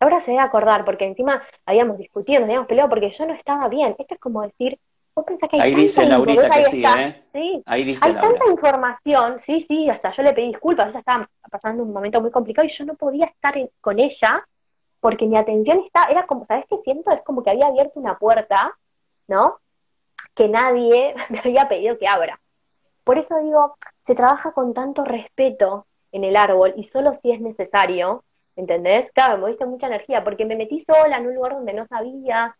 S1: Ahora se debe acordar, porque encima habíamos discutido, nos habíamos peleado, porque yo no estaba bien. Esto es como decir, vos pensás que hay
S2: Ahí dice Laurita que sí, ¿eh? Sí. Ahí dice
S1: Hay tanta información, sí, sí, hasta yo le pedí disculpas, ella estaba pasando un momento muy complicado y yo no podía estar con ella porque mi atención está, era como, ¿sabes qué siento? Es como que había abierto una puerta, ¿no? Que nadie me había pedido que abra. Por eso digo, se trabaja con tanto respeto en el árbol y solo si es necesario, ¿entendés? Claro, me moviste mucha energía porque me metí sola en un lugar donde no sabía.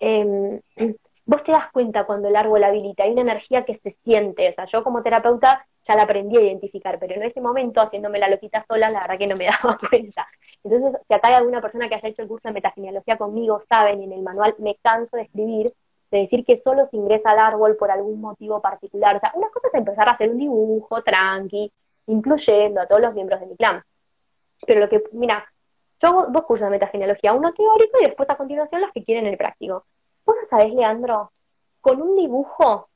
S1: Em, vos te das cuenta cuando el árbol habilita, hay una energía que se siente. O sea, yo como terapeuta ya la aprendí a identificar, pero en ese momento, haciéndome la loquita sola, la verdad que no me daba cuenta. Entonces, si acá hay alguna persona que haya hecho el curso de metagenealogía conmigo, saben, y en el manual me canso de escribir, de decir que solo se ingresa al árbol por algún motivo particular. O sea, una cosa es empezar a hacer un dibujo tranqui, incluyendo a todos los miembros de mi clan. Pero lo que, mira, yo hago dos cursos de metagenealogía, uno teórico y después a continuación los que quieren el práctico. ¿Vos no sabés, Leandro? Con un dibujo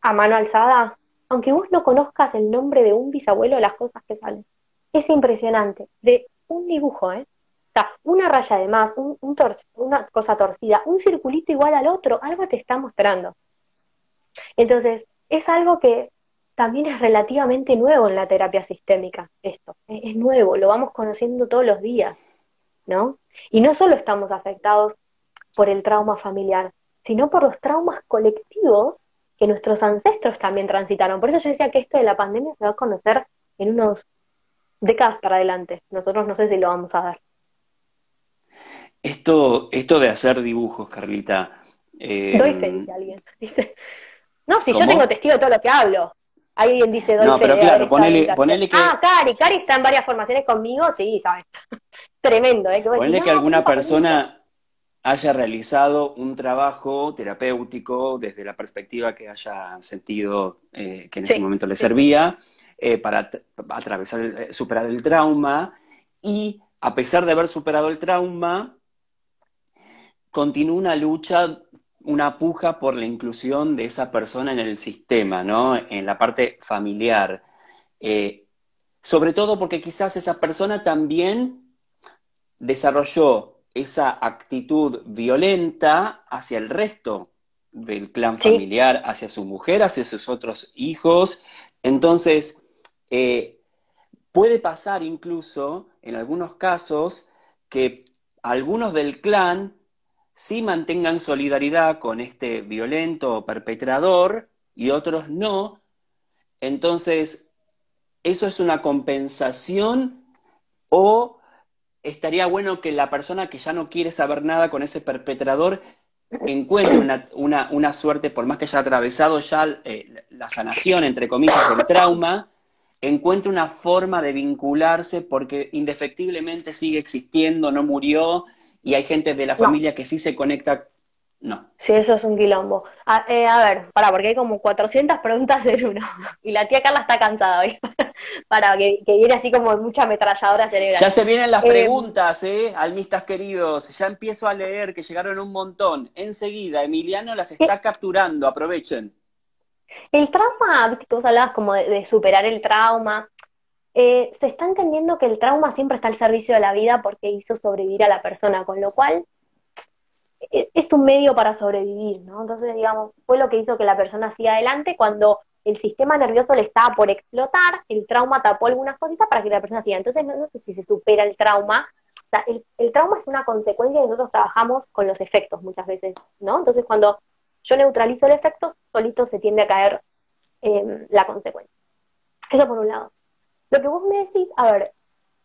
S1: a mano alzada, aunque vos no conozcas el nombre de un bisabuelo, las cosas que salen. Es impresionante. De un dibujo, ¿eh? O sea, una raya de más, un, una cosa torcida, un circulito igual al otro, algo te está mostrando. Entonces, es algo que también es relativamente nuevo en la terapia sistémica, esto, es, nuevo, lo vamos conociendo todos los días, ¿no? Y no solo estamos afectados por el trauma familiar, sino por los traumas colectivos que nuestros ancestros también transitaron. Por eso yo decía que esto de la pandemia se va a conocer en unos décadas para adelante. Nosotros no sé si lo vamos a dar.
S2: Esto, esto de hacer dibujos, Carlita.
S1: Eh... Doy fe alguien. No, si yo tengo testigo de todo lo que hablo. Alguien dice
S2: No, pero claro, ponele, que.
S1: Ah, Cari, Cari está en varias formaciones conmigo, sí, sabes. Tremendo, ¿eh?
S2: ponele que alguna persona haya realizado un trabajo terapéutico desde la perspectiva que haya sentido eh, que en ese momento le servía eh, para atravesar, eh, superar el trauma y a pesar de haber superado el trauma, continúa una lucha una puja por la inclusión de esa persona en el sistema, ¿no? En la parte familiar. Eh, sobre todo porque quizás esa persona también desarrolló esa actitud violenta hacia el resto del clan familiar, hacia su mujer, hacia sus otros hijos. Entonces, eh, puede pasar incluso, en algunos casos, que algunos del clan sí mantengan solidaridad con este violento perpetrador y otros no. Entonces, ¿eso es una compensación o estaría bueno que la persona que ya no quiere saber nada con ese perpetrador encuentre una, suerte, por más que haya atravesado ya eh, la sanación, entre comillas, del trauma, encuentre una forma de vincularse porque indefectiblemente sigue existiendo, no murió, y hay gente de la familia que sí se conecta. No.
S1: Sí, eso es un quilombo. A, eh, a ver, para, porque hay como 400 preguntas en uno. Y la tía Carla está cansada hoy. para, que, viene así como mucha ametralladora cerebral.
S2: Ya se vienen las eh, preguntas, ¿eh? Almistas queridos. Ya empiezo a leer que llegaron un montón. Enseguida, Emiliano las está capturando. Aprovechen.
S1: El trauma, viste que vos hablabas como de superar el trauma. Eh, se está entendiendo que el trauma siempre está al servicio de la vida porque hizo sobrevivir a la persona, con lo cual e, es un medio para sobrevivir, ¿no? Entonces, digamos, fue lo que hizo que la persona siga adelante cuando el sistema nervioso le estaba por explotar, el trauma tapó algunas cositas para que la persona siga. Entonces, no, sé si se supera el trauma. O sea, el, trauma es una consecuencia y nosotros trabajamos con los efectos muchas veces, ¿no? Entonces, cuando yo neutralizo el efecto, solito se tiende a caer eh, la consecuencia. Eso por un lado. Lo que vos me decís, a ver,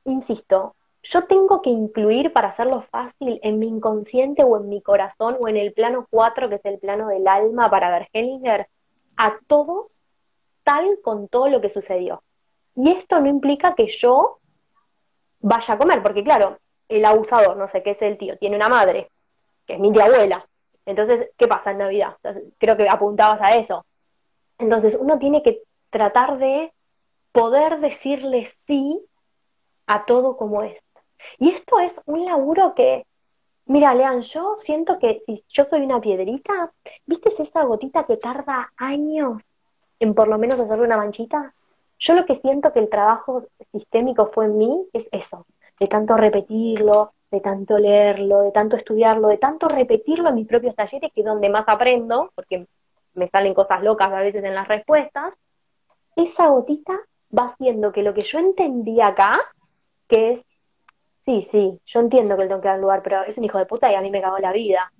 S1: insisto, yo tengo que incluir para hacerlo fácil en mi inconsciente o en mi corazón o en el plano 4, que es el plano del alma para ver Hellinger, a todos tal con todo lo que sucedió. Y esto no implica que yo vaya a comer, porque claro, el abusador, no sé qué es el tío, tiene una madre, que es mi tía abuela. Entonces, ¿qué pasa en Navidad? creo que apuntabas a eso. Entonces, uno tiene que tratar de poder decirle sí a todo como es. Y esto es un laburo que, mira, Lean, yo siento que si yo soy una piedrita, ¿viste esa gotita que tarda años en por lo menos hacerle una manchita? Yo lo que siento que el trabajo sistémico fue en mí es eso, de tanto repetirlo, de tanto leerlo, de tanto estudiarlo, de tanto repetirlo en mis propios talleres, que es donde más aprendo, porque me salen cosas locas a veces en las respuestas, esa gotita va haciendo que lo que yo entendí acá, que es, sí, sí, yo entiendo que él tengo que dar lugar, pero es un hijo de puta y a mí me cagó la vida,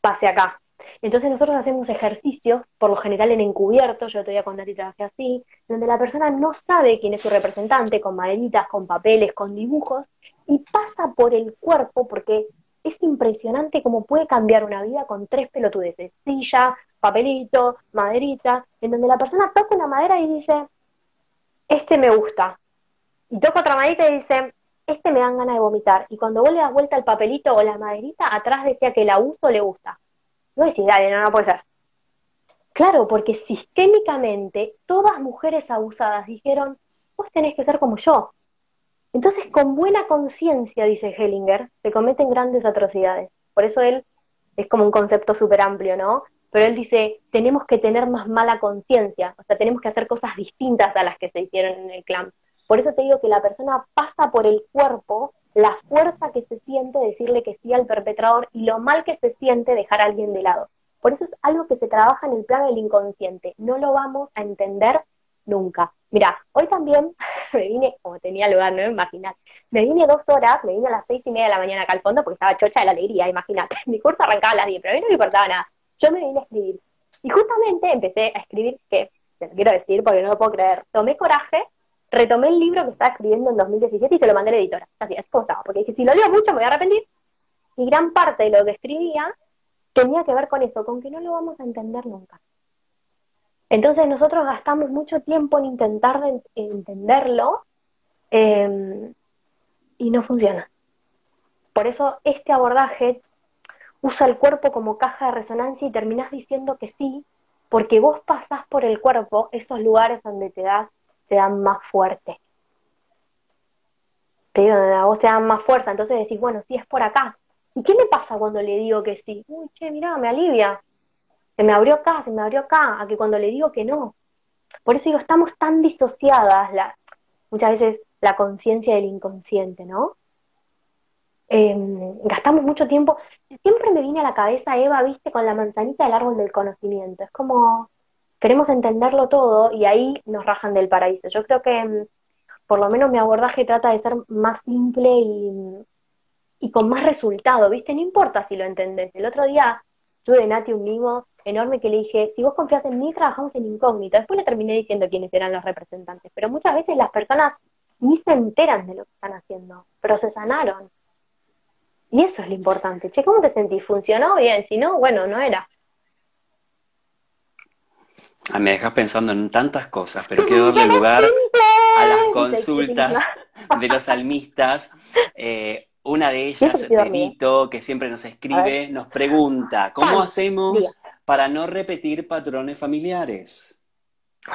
S1: pase acá. Entonces nosotros hacemos ejercicios, por lo general en encubierto, yo todavía con Nati trabajé así, donde la persona no sabe quién es su representante, con maderitas, con papeles, con dibujos, y pasa por el cuerpo, porque es impresionante cómo puede cambiar una vida con tres pelotudeces, silla, papelito, maderita, en donde la persona toca una madera y dice, este me gusta. Y toca otra maderita y dice, este me dan ganas de vomitar. Y cuando vos le das vuelta el papelito o la maderita, atrás decía que el abuso le gusta. No decís, dale, no, no puede ser. Claro, porque sistémicamente todas mujeres abusadas dijeron, vos tenés que ser como yo. Entonces, con buena conciencia, dice Hellinger, se cometen grandes atrocidades. Por eso él es como un concepto súper amplio, ¿no? Pero él dice, tenemos que tener más mala conciencia, o sea, tenemos que hacer cosas distintas a las que se hicieron en el clan. Por eso te digo que la persona pasa por el cuerpo la fuerza que se siente decirle que sí al perpetrador y lo mal que se siente dejar a alguien de lado. Por eso es algo que se trabaja en el plano del inconsciente. No lo vamos a entender nunca. Mira, hoy también me vine, como tenía lugar, no imaginar, me vine dos horas, me vine a las seis y media de la mañana acá al fondo porque estaba chocha de la alegría, imagínate. Mi curso arrancaba a las diez, pero a mí no me importaba nada yo me vine a escribir. Y justamente empecé a escribir, que te lo quiero decir porque no lo puedo creer, tomé coraje, retomé el libro que estaba escribiendo en 2017 y se lo mandé a la editora. Así, es como estaba, porque dije, si lo leo mucho me voy a arrepentir. Y gran parte de lo que escribía tenía que ver con eso, con que no lo vamos a entender nunca. Entonces nosotros gastamos mucho tiempo en intentar entenderlo em, y no funciona. Por eso este abordaje usa el cuerpo como caja de resonancia y terminás diciendo que sí, porque vos pasás por el cuerpo esos lugares donde te das, te dan más fuerte. Te digo, donde a vos te dan más fuerza, entonces decís, bueno, si es por acá, ¿Y qué me pasa cuando le digo que sí? Uy, che, mirá, me alivia. Se me abrió acá, se me abrió acá, a que cuando le digo que no. Por eso digo, estamos tan disociadas, muchas veces la conciencia del inconsciente, ¿no? Em, gastamos mucho tiempo. Siempre me viene a la cabeza Eva, viste, con la manzanita del árbol del conocimiento. Es como, queremos entenderlo todo y ahí nos rajan del paraíso. Yo creo que em, por lo menos mi abordaje trata de ser más simple y, con más resultado, ¿viste? No importa si lo entendés. El otro día tuve Nati un mimo enorme que le dije, si vos confías en mí, trabajamos en incógnito. Después le terminé diciendo quiénes eran los representantes, pero muchas veces las personas ni se enteran de lo que están haciendo, pero se sanaron. Y eso es lo importante. Che, ¿cómo te sentís? ¿Funcionó bien? Si no, bueno, no era.
S2: Ah, me dejas pensando en tantas cosas, pero quiero darle lugar a las consultas de los salmistas. Eh, una de ellas, Benito, que siempre nos escribe, nos pregunta, ¿cómo hacemos para no repetir patrones familiares?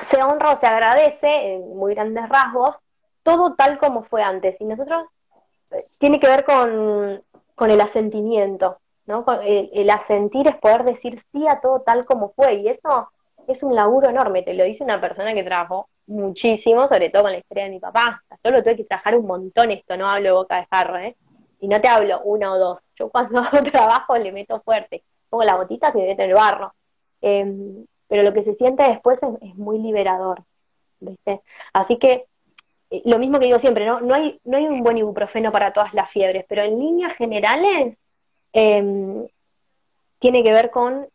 S1: Se honra o se agradece, en muy grandes rasgos, todo tal como fue antes. Y nosotros, eh, tiene que ver con, el asentimiento, ¿no? El, el, asentir es poder decir sí a todo tal como fue. Y eso es un laburo enorme, te lo dice una persona que trabajó muchísimo, sobre todo con la historia de mi papá. Yo lo tuve que trabajar un montón esto, no hablo boca de jarro, ¿eh? Y no te hablo una o dos. Yo cuando trabajo le meto fuerte. Pongo la botita que meto en el barro. Em, pero lo que se siente después es, muy liberador. ¿viste? Así que lo mismo que digo siempre, ¿no? No hay, no hay un buen ibuprofeno para todas las fiebres, pero en líneas generales em, tiene que ver con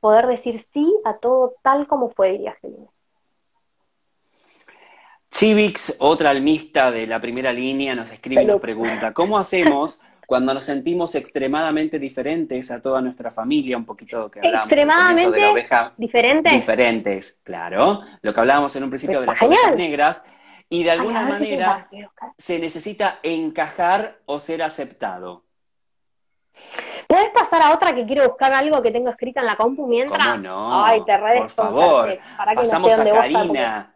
S1: poder decir sí a todo tal como fue, diría Angelina.
S2: Chivix, otra almista de la primera línea, nos escribe y nos pregunta, ¿cómo hacemos cuando nos sentimos extremadamente diferentes a toda nuestra familia? Un poquito que hablamos.
S1: Extremadamente de la oveja, diferentes.
S2: Diferentes, claro. Lo que hablábamos en un principio de las ovejas negras. Y de alguna manera se necesita encajar o ser aceptado.
S1: ¿Puedes pasar a otra que quiero buscar algo que tengo escrito en la compu mientras?
S2: ¿Cómo no? Ay, te Por favor, pasamos a Karina.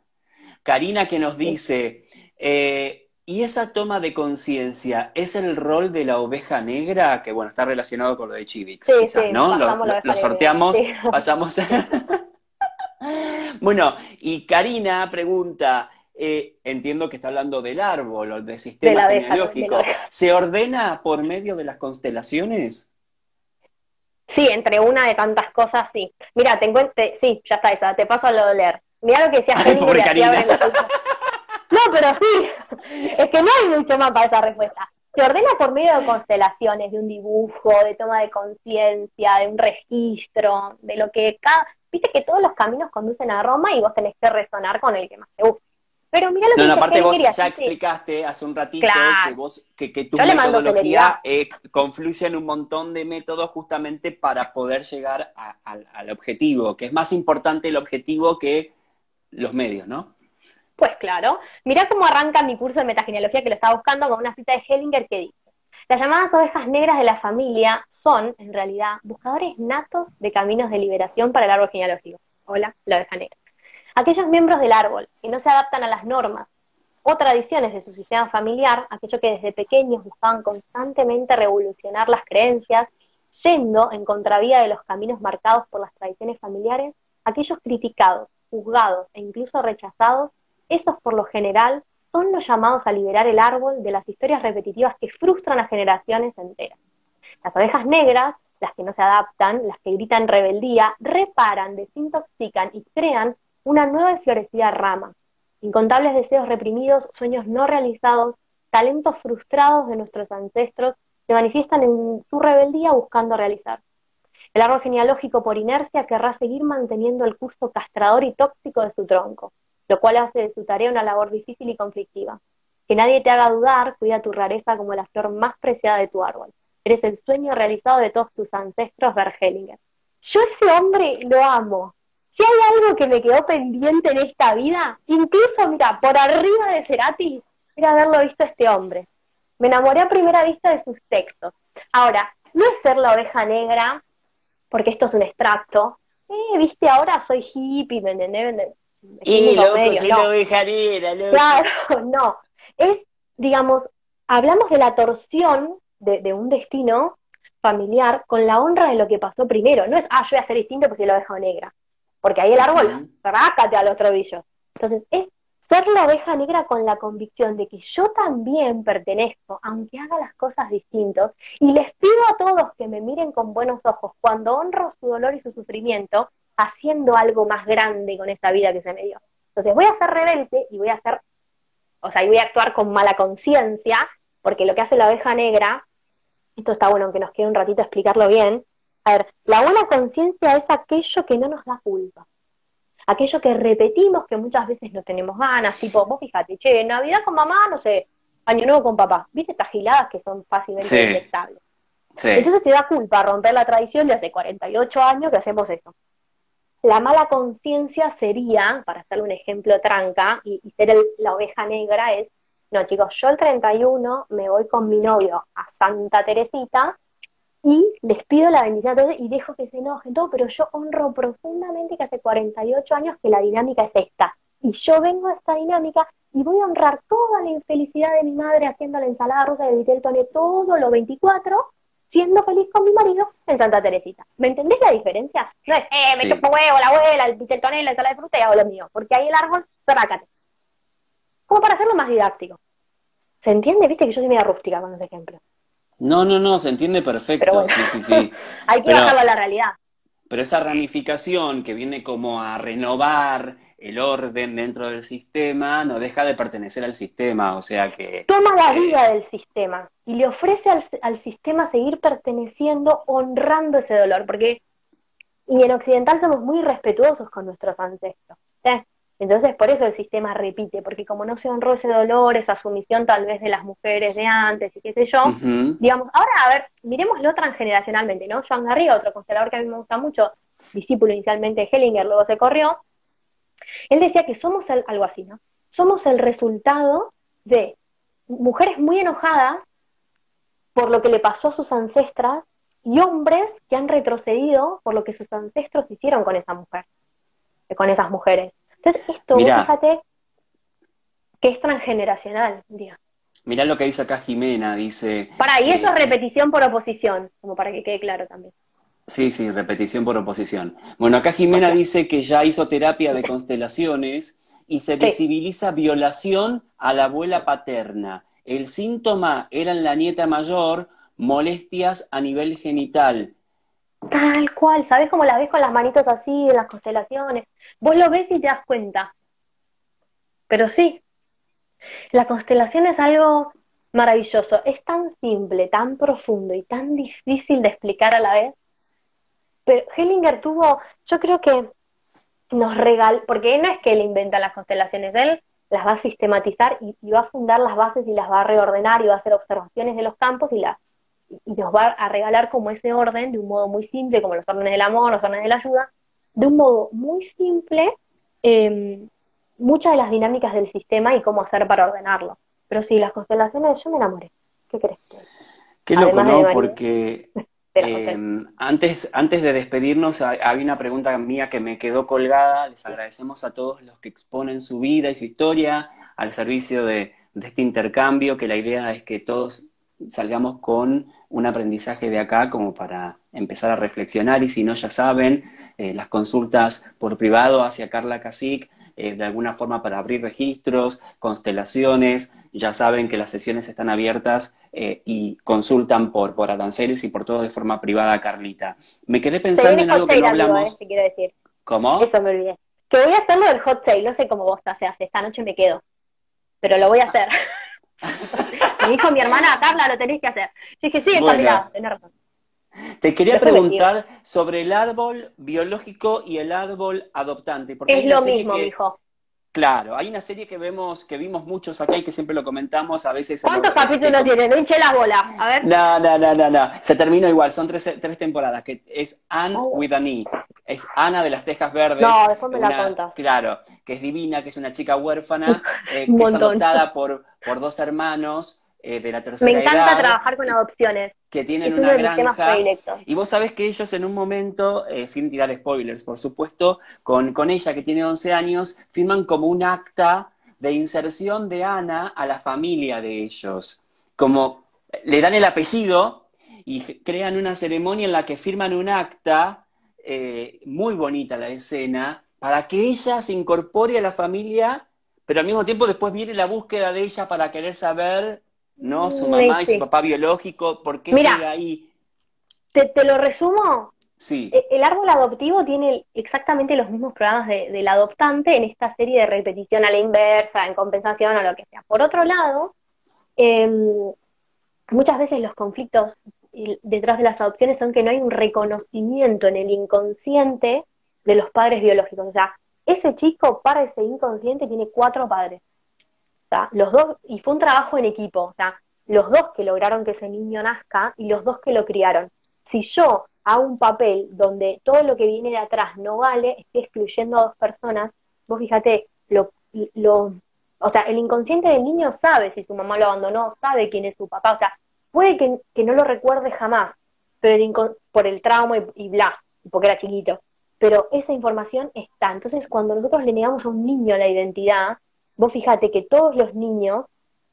S2: Karina que nos dice, eh, ¿y esa toma de conciencia es el rol de la oveja negra? Que bueno, está relacionado con lo de Chivix,
S1: sí, sí,
S2: ¿no? Lo, sorteamos, pasamos. bueno, y Karina pregunta, eh, entiendo que está hablando del árbol o del sistema genealógico. ¿Se ordena por medio de las constelaciones?
S1: Sí, entre una de tantas cosas, sí. Mira, te encuentro, sí, ya está esa, te paso a lo de leer. Mira lo que decía No, pero sí, es que no hay mucho más para esa respuesta. Se ordena por medio de constelaciones, de un dibujo, de toma de conciencia, de un registro, de lo que cada... Viste que todos los caminos conducen a Roma y vos tenés que resonar con el que más te gusta. Pero mira lo que
S2: no, aparte vos ya explicaste hace un ratito que, vos, que, tu metodología eh, confluye en un montón de métodos justamente para poder llegar al objetivo, que es más importante el objetivo que los medios, ¿no?
S1: Pues claro. Mirá cómo arranca mi curso de metagenealogía que lo estaba buscando con una cita de Hellinger que dice, las llamadas ovejas negras de la familia son, en realidad, buscadores natos de caminos de liberación para el árbol genealógico. Hola, la oveja negra. Aquellos miembros del árbol que no se adaptan a las normas o tradiciones de su sistema familiar, aquellos que desde pequeños buscaban constantemente revolucionar las creencias, yendo en contravía de los caminos marcados por las tradiciones familiares, aquellos criticados juzgados e incluso rechazados, esos por lo general son los llamados a liberar el árbol de las historias repetitivas que frustran a generaciones enteras. Las ovejas negras, las que no se adaptan, las que gritan rebeldía, reparan, desintoxican y crean una nueva y florecida rama. Incontables deseos reprimidos, sueños no realizados, talentos frustrados de nuestros ancestros se manifiestan en su rebeldía buscando realizar. El árbol genealógico por inercia querrá seguir manteniendo el curso castrador y tóxico de su tronco, lo cual hace de su tarea una labor difícil y conflictiva. Que nadie te haga dudar, cuida tu rareza como la flor más preciada de tu árbol. Eres el sueño realizado de todos tus ancestros, Bergelinger. Yo ese hombre lo amo. Si hay algo que me quedó pendiente en esta vida, incluso, mira, por arriba de Cerati, era haberlo visto a este hombre. Me enamoré a primera vista de sus textos. Ahora, no es ser la oveja negra porque esto es un extracto. Eh, viste, ahora soy hippie, ¿me entendés?
S2: Y loco, soy no. ovejanera, loco.
S1: Claro, no. Es, digamos, hablamos de la torsión de, un destino familiar con la honra de lo que pasó primero. No es, ah, yo voy a ser distinto porque soy la oveja negra. Porque ahí el árbol, rácate a los tobillos. Entonces, es ser la oveja negra con la convicción de que yo también pertenezco, aunque haga las cosas distintos, y les pido a todos que me miren con buenos ojos cuando honro su dolor y su sufrimiento, haciendo algo más grande con esta vida que se me dio. Entonces voy a ser rebelde y voy a hacer, o sea, y voy a actuar con mala conciencia, porque lo que hace la oveja negra, esto está bueno, aunque nos quede un ratito explicarlo bien, a ver, la buena conciencia es aquello que no nos da culpa aquello que repetimos que muchas veces no tenemos ganas, tipo, vos fíjate, che, Navidad con mamá, no sé, Año Nuevo con papá, ¿viste estas giladas que son fácilmente detectables? Entonces te da culpa romper la tradición de hace 48 años que hacemos eso. La mala conciencia sería, para hacerle un ejemplo tranca y, ser la oveja negra, es, no chicos, yo el 31 me voy con mi novio a Santa Teresita y les pido la bendición a todos y dejo que se enojen todo, pero yo honro profundamente que hace 48 años que la dinámica es esta. Y yo vengo a esta dinámica y voy a honrar toda la infelicidad de mi madre haciendo la ensalada rusa de Vitel Toné todos los 24, siendo feliz con mi marido en Santa Teresita. ¿Me entendés la diferencia? No es, eh, me sí. huevo, la abuela, el Vitel Toné, la ensalada de fruta y hago lo mío, porque ahí el árbol, trácate. Como para hacerlo más didáctico. ¿Se entiende? Viste que yo soy media rústica con los ejemplos.
S2: No, no, no, se entiende perfecto. Sí, sí, sí.
S1: Hay que bajarlo a la realidad.
S2: Pero esa ramificación que viene como a renovar el orden dentro del sistema no deja de pertenecer al sistema, o sea que...
S1: Toma la eh, vida del sistema y le ofrece al, al, sistema seguir perteneciendo honrando ese dolor, porque y en Occidental somos muy respetuosos con nuestros ancestros. ¿sí? Entonces, por eso el sistema repite, porque como no se honró ese dolor, esa sumisión tal vez de las mujeres de antes y qué sé yo, digamos, ahora, a ver, miremoslo transgeneracionalmente, ¿no? Joan Garriga, otro constelador que a mí me gusta mucho, discípulo inicialmente de Hellinger, luego se corrió, él decía que somos el, algo así, ¿no? Somos el resultado de mujeres muy enojadas por lo que le pasó a sus ancestras y hombres que han retrocedido por lo que sus ancestros hicieron con esa mujer, con esas mujeres. Entonces, esto, fíjate que es transgeneracional, Mira
S2: Mirá lo que dice acá Jimena, dice...
S1: Para, y eso es repetición por oposición, como para que quede claro también.
S2: Sí, sí, repetición por oposición. Bueno, acá Jimena dice que ya hizo terapia de constelaciones y se visibiliza violación a la abuela paterna. El síntoma era en la nieta mayor molestias a nivel genital.
S1: Tal cual, ¿sabes cómo la ves con las manitos así en las constelaciones? Vos lo ves y te das cuenta. Pero sí, la constelación es algo maravilloso. Es tan simple, tan profundo y tan difícil de explicar a la vez. Pero Hellinger tuvo, yo creo que nos regaló, porque no es que él inventa las constelaciones, él las va a sistematizar y, y, va a fundar las bases y las va a reordenar y va a hacer observaciones de los campos y las y nos va a regalar como ese orden de un modo muy simple, como los órdenes del amor, los órdenes de la ayuda, de un modo muy simple eh, muchas de las dinámicas del sistema y cómo hacer para ordenarlo. Pero sí, las constelaciones, yo me enamoré. ¿Qué crees?
S2: Qué loco, ¿no? Porque eh, antes, antes de despedirnos, había una pregunta mía que me quedó colgada. Les agradecemos a todos los que exponen su vida y su historia al servicio de, de este intercambio, que la idea es que todos salgamos con un aprendizaje de acá como para empezar a reflexionar y si no ya saben, eh, las consultas por privado hacia Carla Casic, eh, de alguna forma para abrir registros, constelaciones, ya saben que las sesiones están abiertas eh, y consultan por, por aranceles y por todo de forma privada, Carlita. Me quedé pensando en algo que no hablamos.
S1: decir.
S2: ¿Cómo?
S1: Eso me olvidé. Que voy a hacerlo del hot sale, no sé cómo vos te esta noche me quedo, pero lo voy a hacer. Me dijo mi hermana, Carla, lo tenés que hacer. Yo dije, sí, en realidad, tenés razón.
S2: Te quería preguntar sobre el árbol biológico y el árbol adoptante.
S1: Porque es lo mismo, dijo.
S2: Claro, hay una serie que vemos, que vimos muchos acá y que siempre lo comentamos, a veces...
S1: ¿Cuántos capítulos tiene? No hinché las bolas, a ver.
S2: No, no, no, no, no. Se terminó igual, son tres, tres temporadas, que es Anne oh. with an E. Es Ana de las Tejas Verdes.
S1: No, después me la contas.
S2: Claro, que es divina, que es una chica huérfana, eh, que es adoptada por, por dos hermanos, eh, de la tercera
S1: Me encanta trabajar con adopciones.
S2: Que tienen una granja. Y vos sabés que ellos en un momento, eh, sin tirar spoilers, por supuesto, con, con ella que tiene 11 años, firman como un acta de inserción de Ana a la familia de ellos. Como le dan el apellido y crean una ceremonia en la que firman un acta, eh, muy bonita la escena, para que ella se incorpore a la familia, pero al mismo tiempo después viene la búsqueda de ella para querer saber, ¿no? Su mamá y su papá biológico, por qué llega ahí.
S1: Te, te lo resumo,
S2: Sí.
S1: E, el árbol adoptivo tiene exactamente los mismos programas del adoptante en esta serie de repetición a la inversa, en compensación o lo que sea. Por otro lado, em, muchas veces los conflictos detrás de las adopciones son que no hay un reconocimiento en el inconsciente de los padres biológicos. O sea, ese chico para ese inconsciente tiene cuatro padres. Los dos, y fue un trabajo en equipo, los dos que lograron que ese niño nazca y los dos que lo criaron. Si yo hago un papel donde todo lo que viene de atrás no vale, estoy excluyendo a dos personas, vos fíjate, lo, lo, o sea, el inconsciente del niño sabe si su mamá lo abandonó, sabe quién es su papá, o sea, puede que, no lo recuerde jamás, pero por el trauma y, y bla, porque era chiquito, pero esa información está. Entonces, cuando nosotros le negamos a un niño la identidad, vos fíjate que todos los niños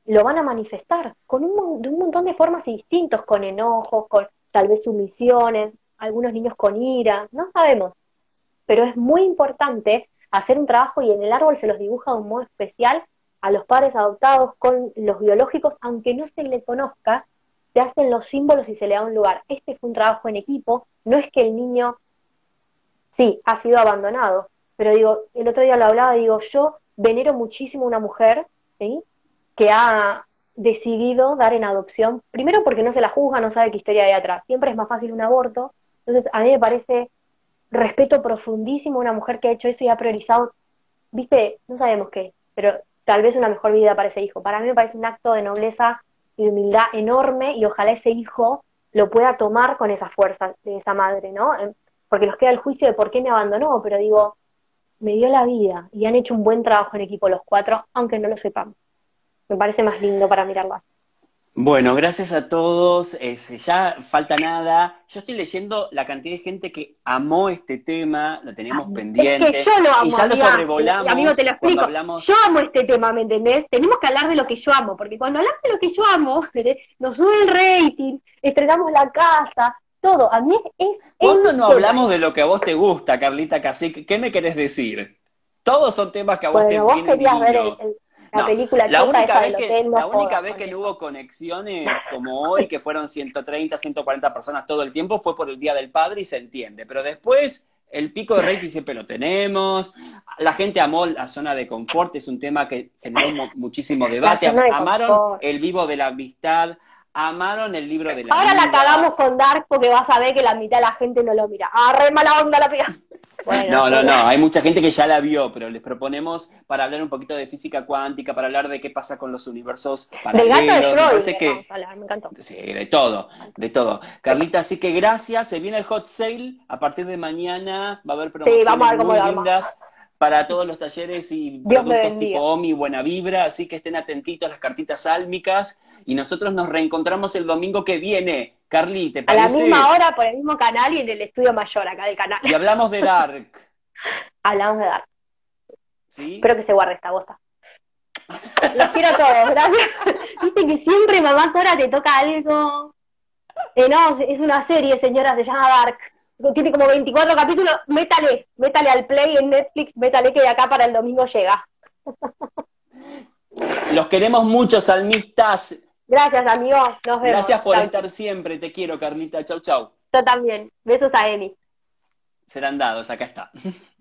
S1: lo van a manifestar con un, de un montón de formas distintos, con enojos, con tal vez sumisiones, algunos niños con ira, no sabemos. Pero es muy importante hacer un trabajo y en el árbol se los dibuja de un modo especial a los padres adoptados con los biológicos, aunque no se le conozca, se hacen los símbolos y se le da un lugar. Este fue un trabajo en equipo, no es que el niño, sí, ha sido abandonado, pero digo, el otro día lo hablaba, digo, yo venero muchísimo a una mujer, que ha decidido dar en adopción, primero porque no se la juzga, no sabe qué historia hay atrás, siempre es más fácil un aborto, entonces, a mí me parece respeto profundísimo a una mujer que ha hecho eso y ha priorizado, viste, no sabemos qué, pero tal vez una mejor vida para ese hijo. Para mí me parece un acto de nobleza y humildad enorme y ojalá ese hijo lo pueda tomar con esa fuerza de esa madre, ¿no? Em, porque nos queda el juicio de por qué me abandonó, pero digo, me dio la vida y han hecho un buen trabajo en equipo los cuatro, aunque no lo sepamos. Me parece más lindo para mirarlo
S2: bueno, gracias a todos. ya falta nada. Yo estoy leyendo la cantidad de gente que amó este tema, lo tenemos pendiente.
S1: Es que yo lo amo.
S2: Y ya lo sobrevolamos.
S1: Amigo, te lo explico. Yo amo este tema, ¿me entendés? Tenemos que hablar de lo que yo amo, porque cuando hablamos de lo que yo amo, nos sube el rating, estrenamos la casa, todo. A mí es.
S2: ¿Cuándo no hablamos de lo que a vos te gusta, Carlita Cacique? ¿Qué me querés decir? Todos son temas que a vos te
S1: vos
S2: vienen
S1: ver el la película
S2: la única vez que, La única vez que no hubo conexiones como hoy, que fueron 130, 140 personas todo el tiempo, fue por el Día del Padre y se entiende. Pero después, el pico de rating siempre lo tenemos. La gente amó la zona de confort, es un tema que generó muchísimo debate. Amaron el vivo de la amistad, amaron el libro de la
S1: Ahora la cagamos con Dark porque vas a ver que la mitad de la gente no lo mira. Ah, re mala onda la pega
S2: no, no, no, hay mucha gente que ya la vio, pero les proponemos para hablar un poquito de física cuántica, para hablar de qué pasa con los universos paralelos.
S1: Del gato de
S2: que...
S1: me encantó.
S2: Sí, de todo, de todo. Carlita, así que gracias, se viene el hot sale, a partir de mañana va a haber promociones muy lindas para todos los talleres y productos tipo OMI, Buena Vibra, así que estén atentitos a las cartitas álmicas y nosotros nos reencontramos el domingo que viene. Carly, ¿te parece?
S1: A la misma hora por el mismo canal y en el estudio mayor acá del canal.
S2: Y hablamos de Dark.
S1: hablamos de Dark.
S2: ¿Sí?
S1: Espero que se guarde esta bosta. Los quiero a todos, gracias. Viste que siempre mamá Cora te toca algo. Eh, no, es una serie, señora, se llama Dark tiene como 24 capítulos, métale, métale al play en Netflix, métale que de acá para el domingo llega.
S2: Los queremos mucho, salmistas.
S1: Gracias, amigo. Nos vemos.
S2: Gracias por estar siempre. Te quiero, Carlita. Chau, chau.
S1: Yo también. Besos a Emi.
S2: Serán dados, acá está.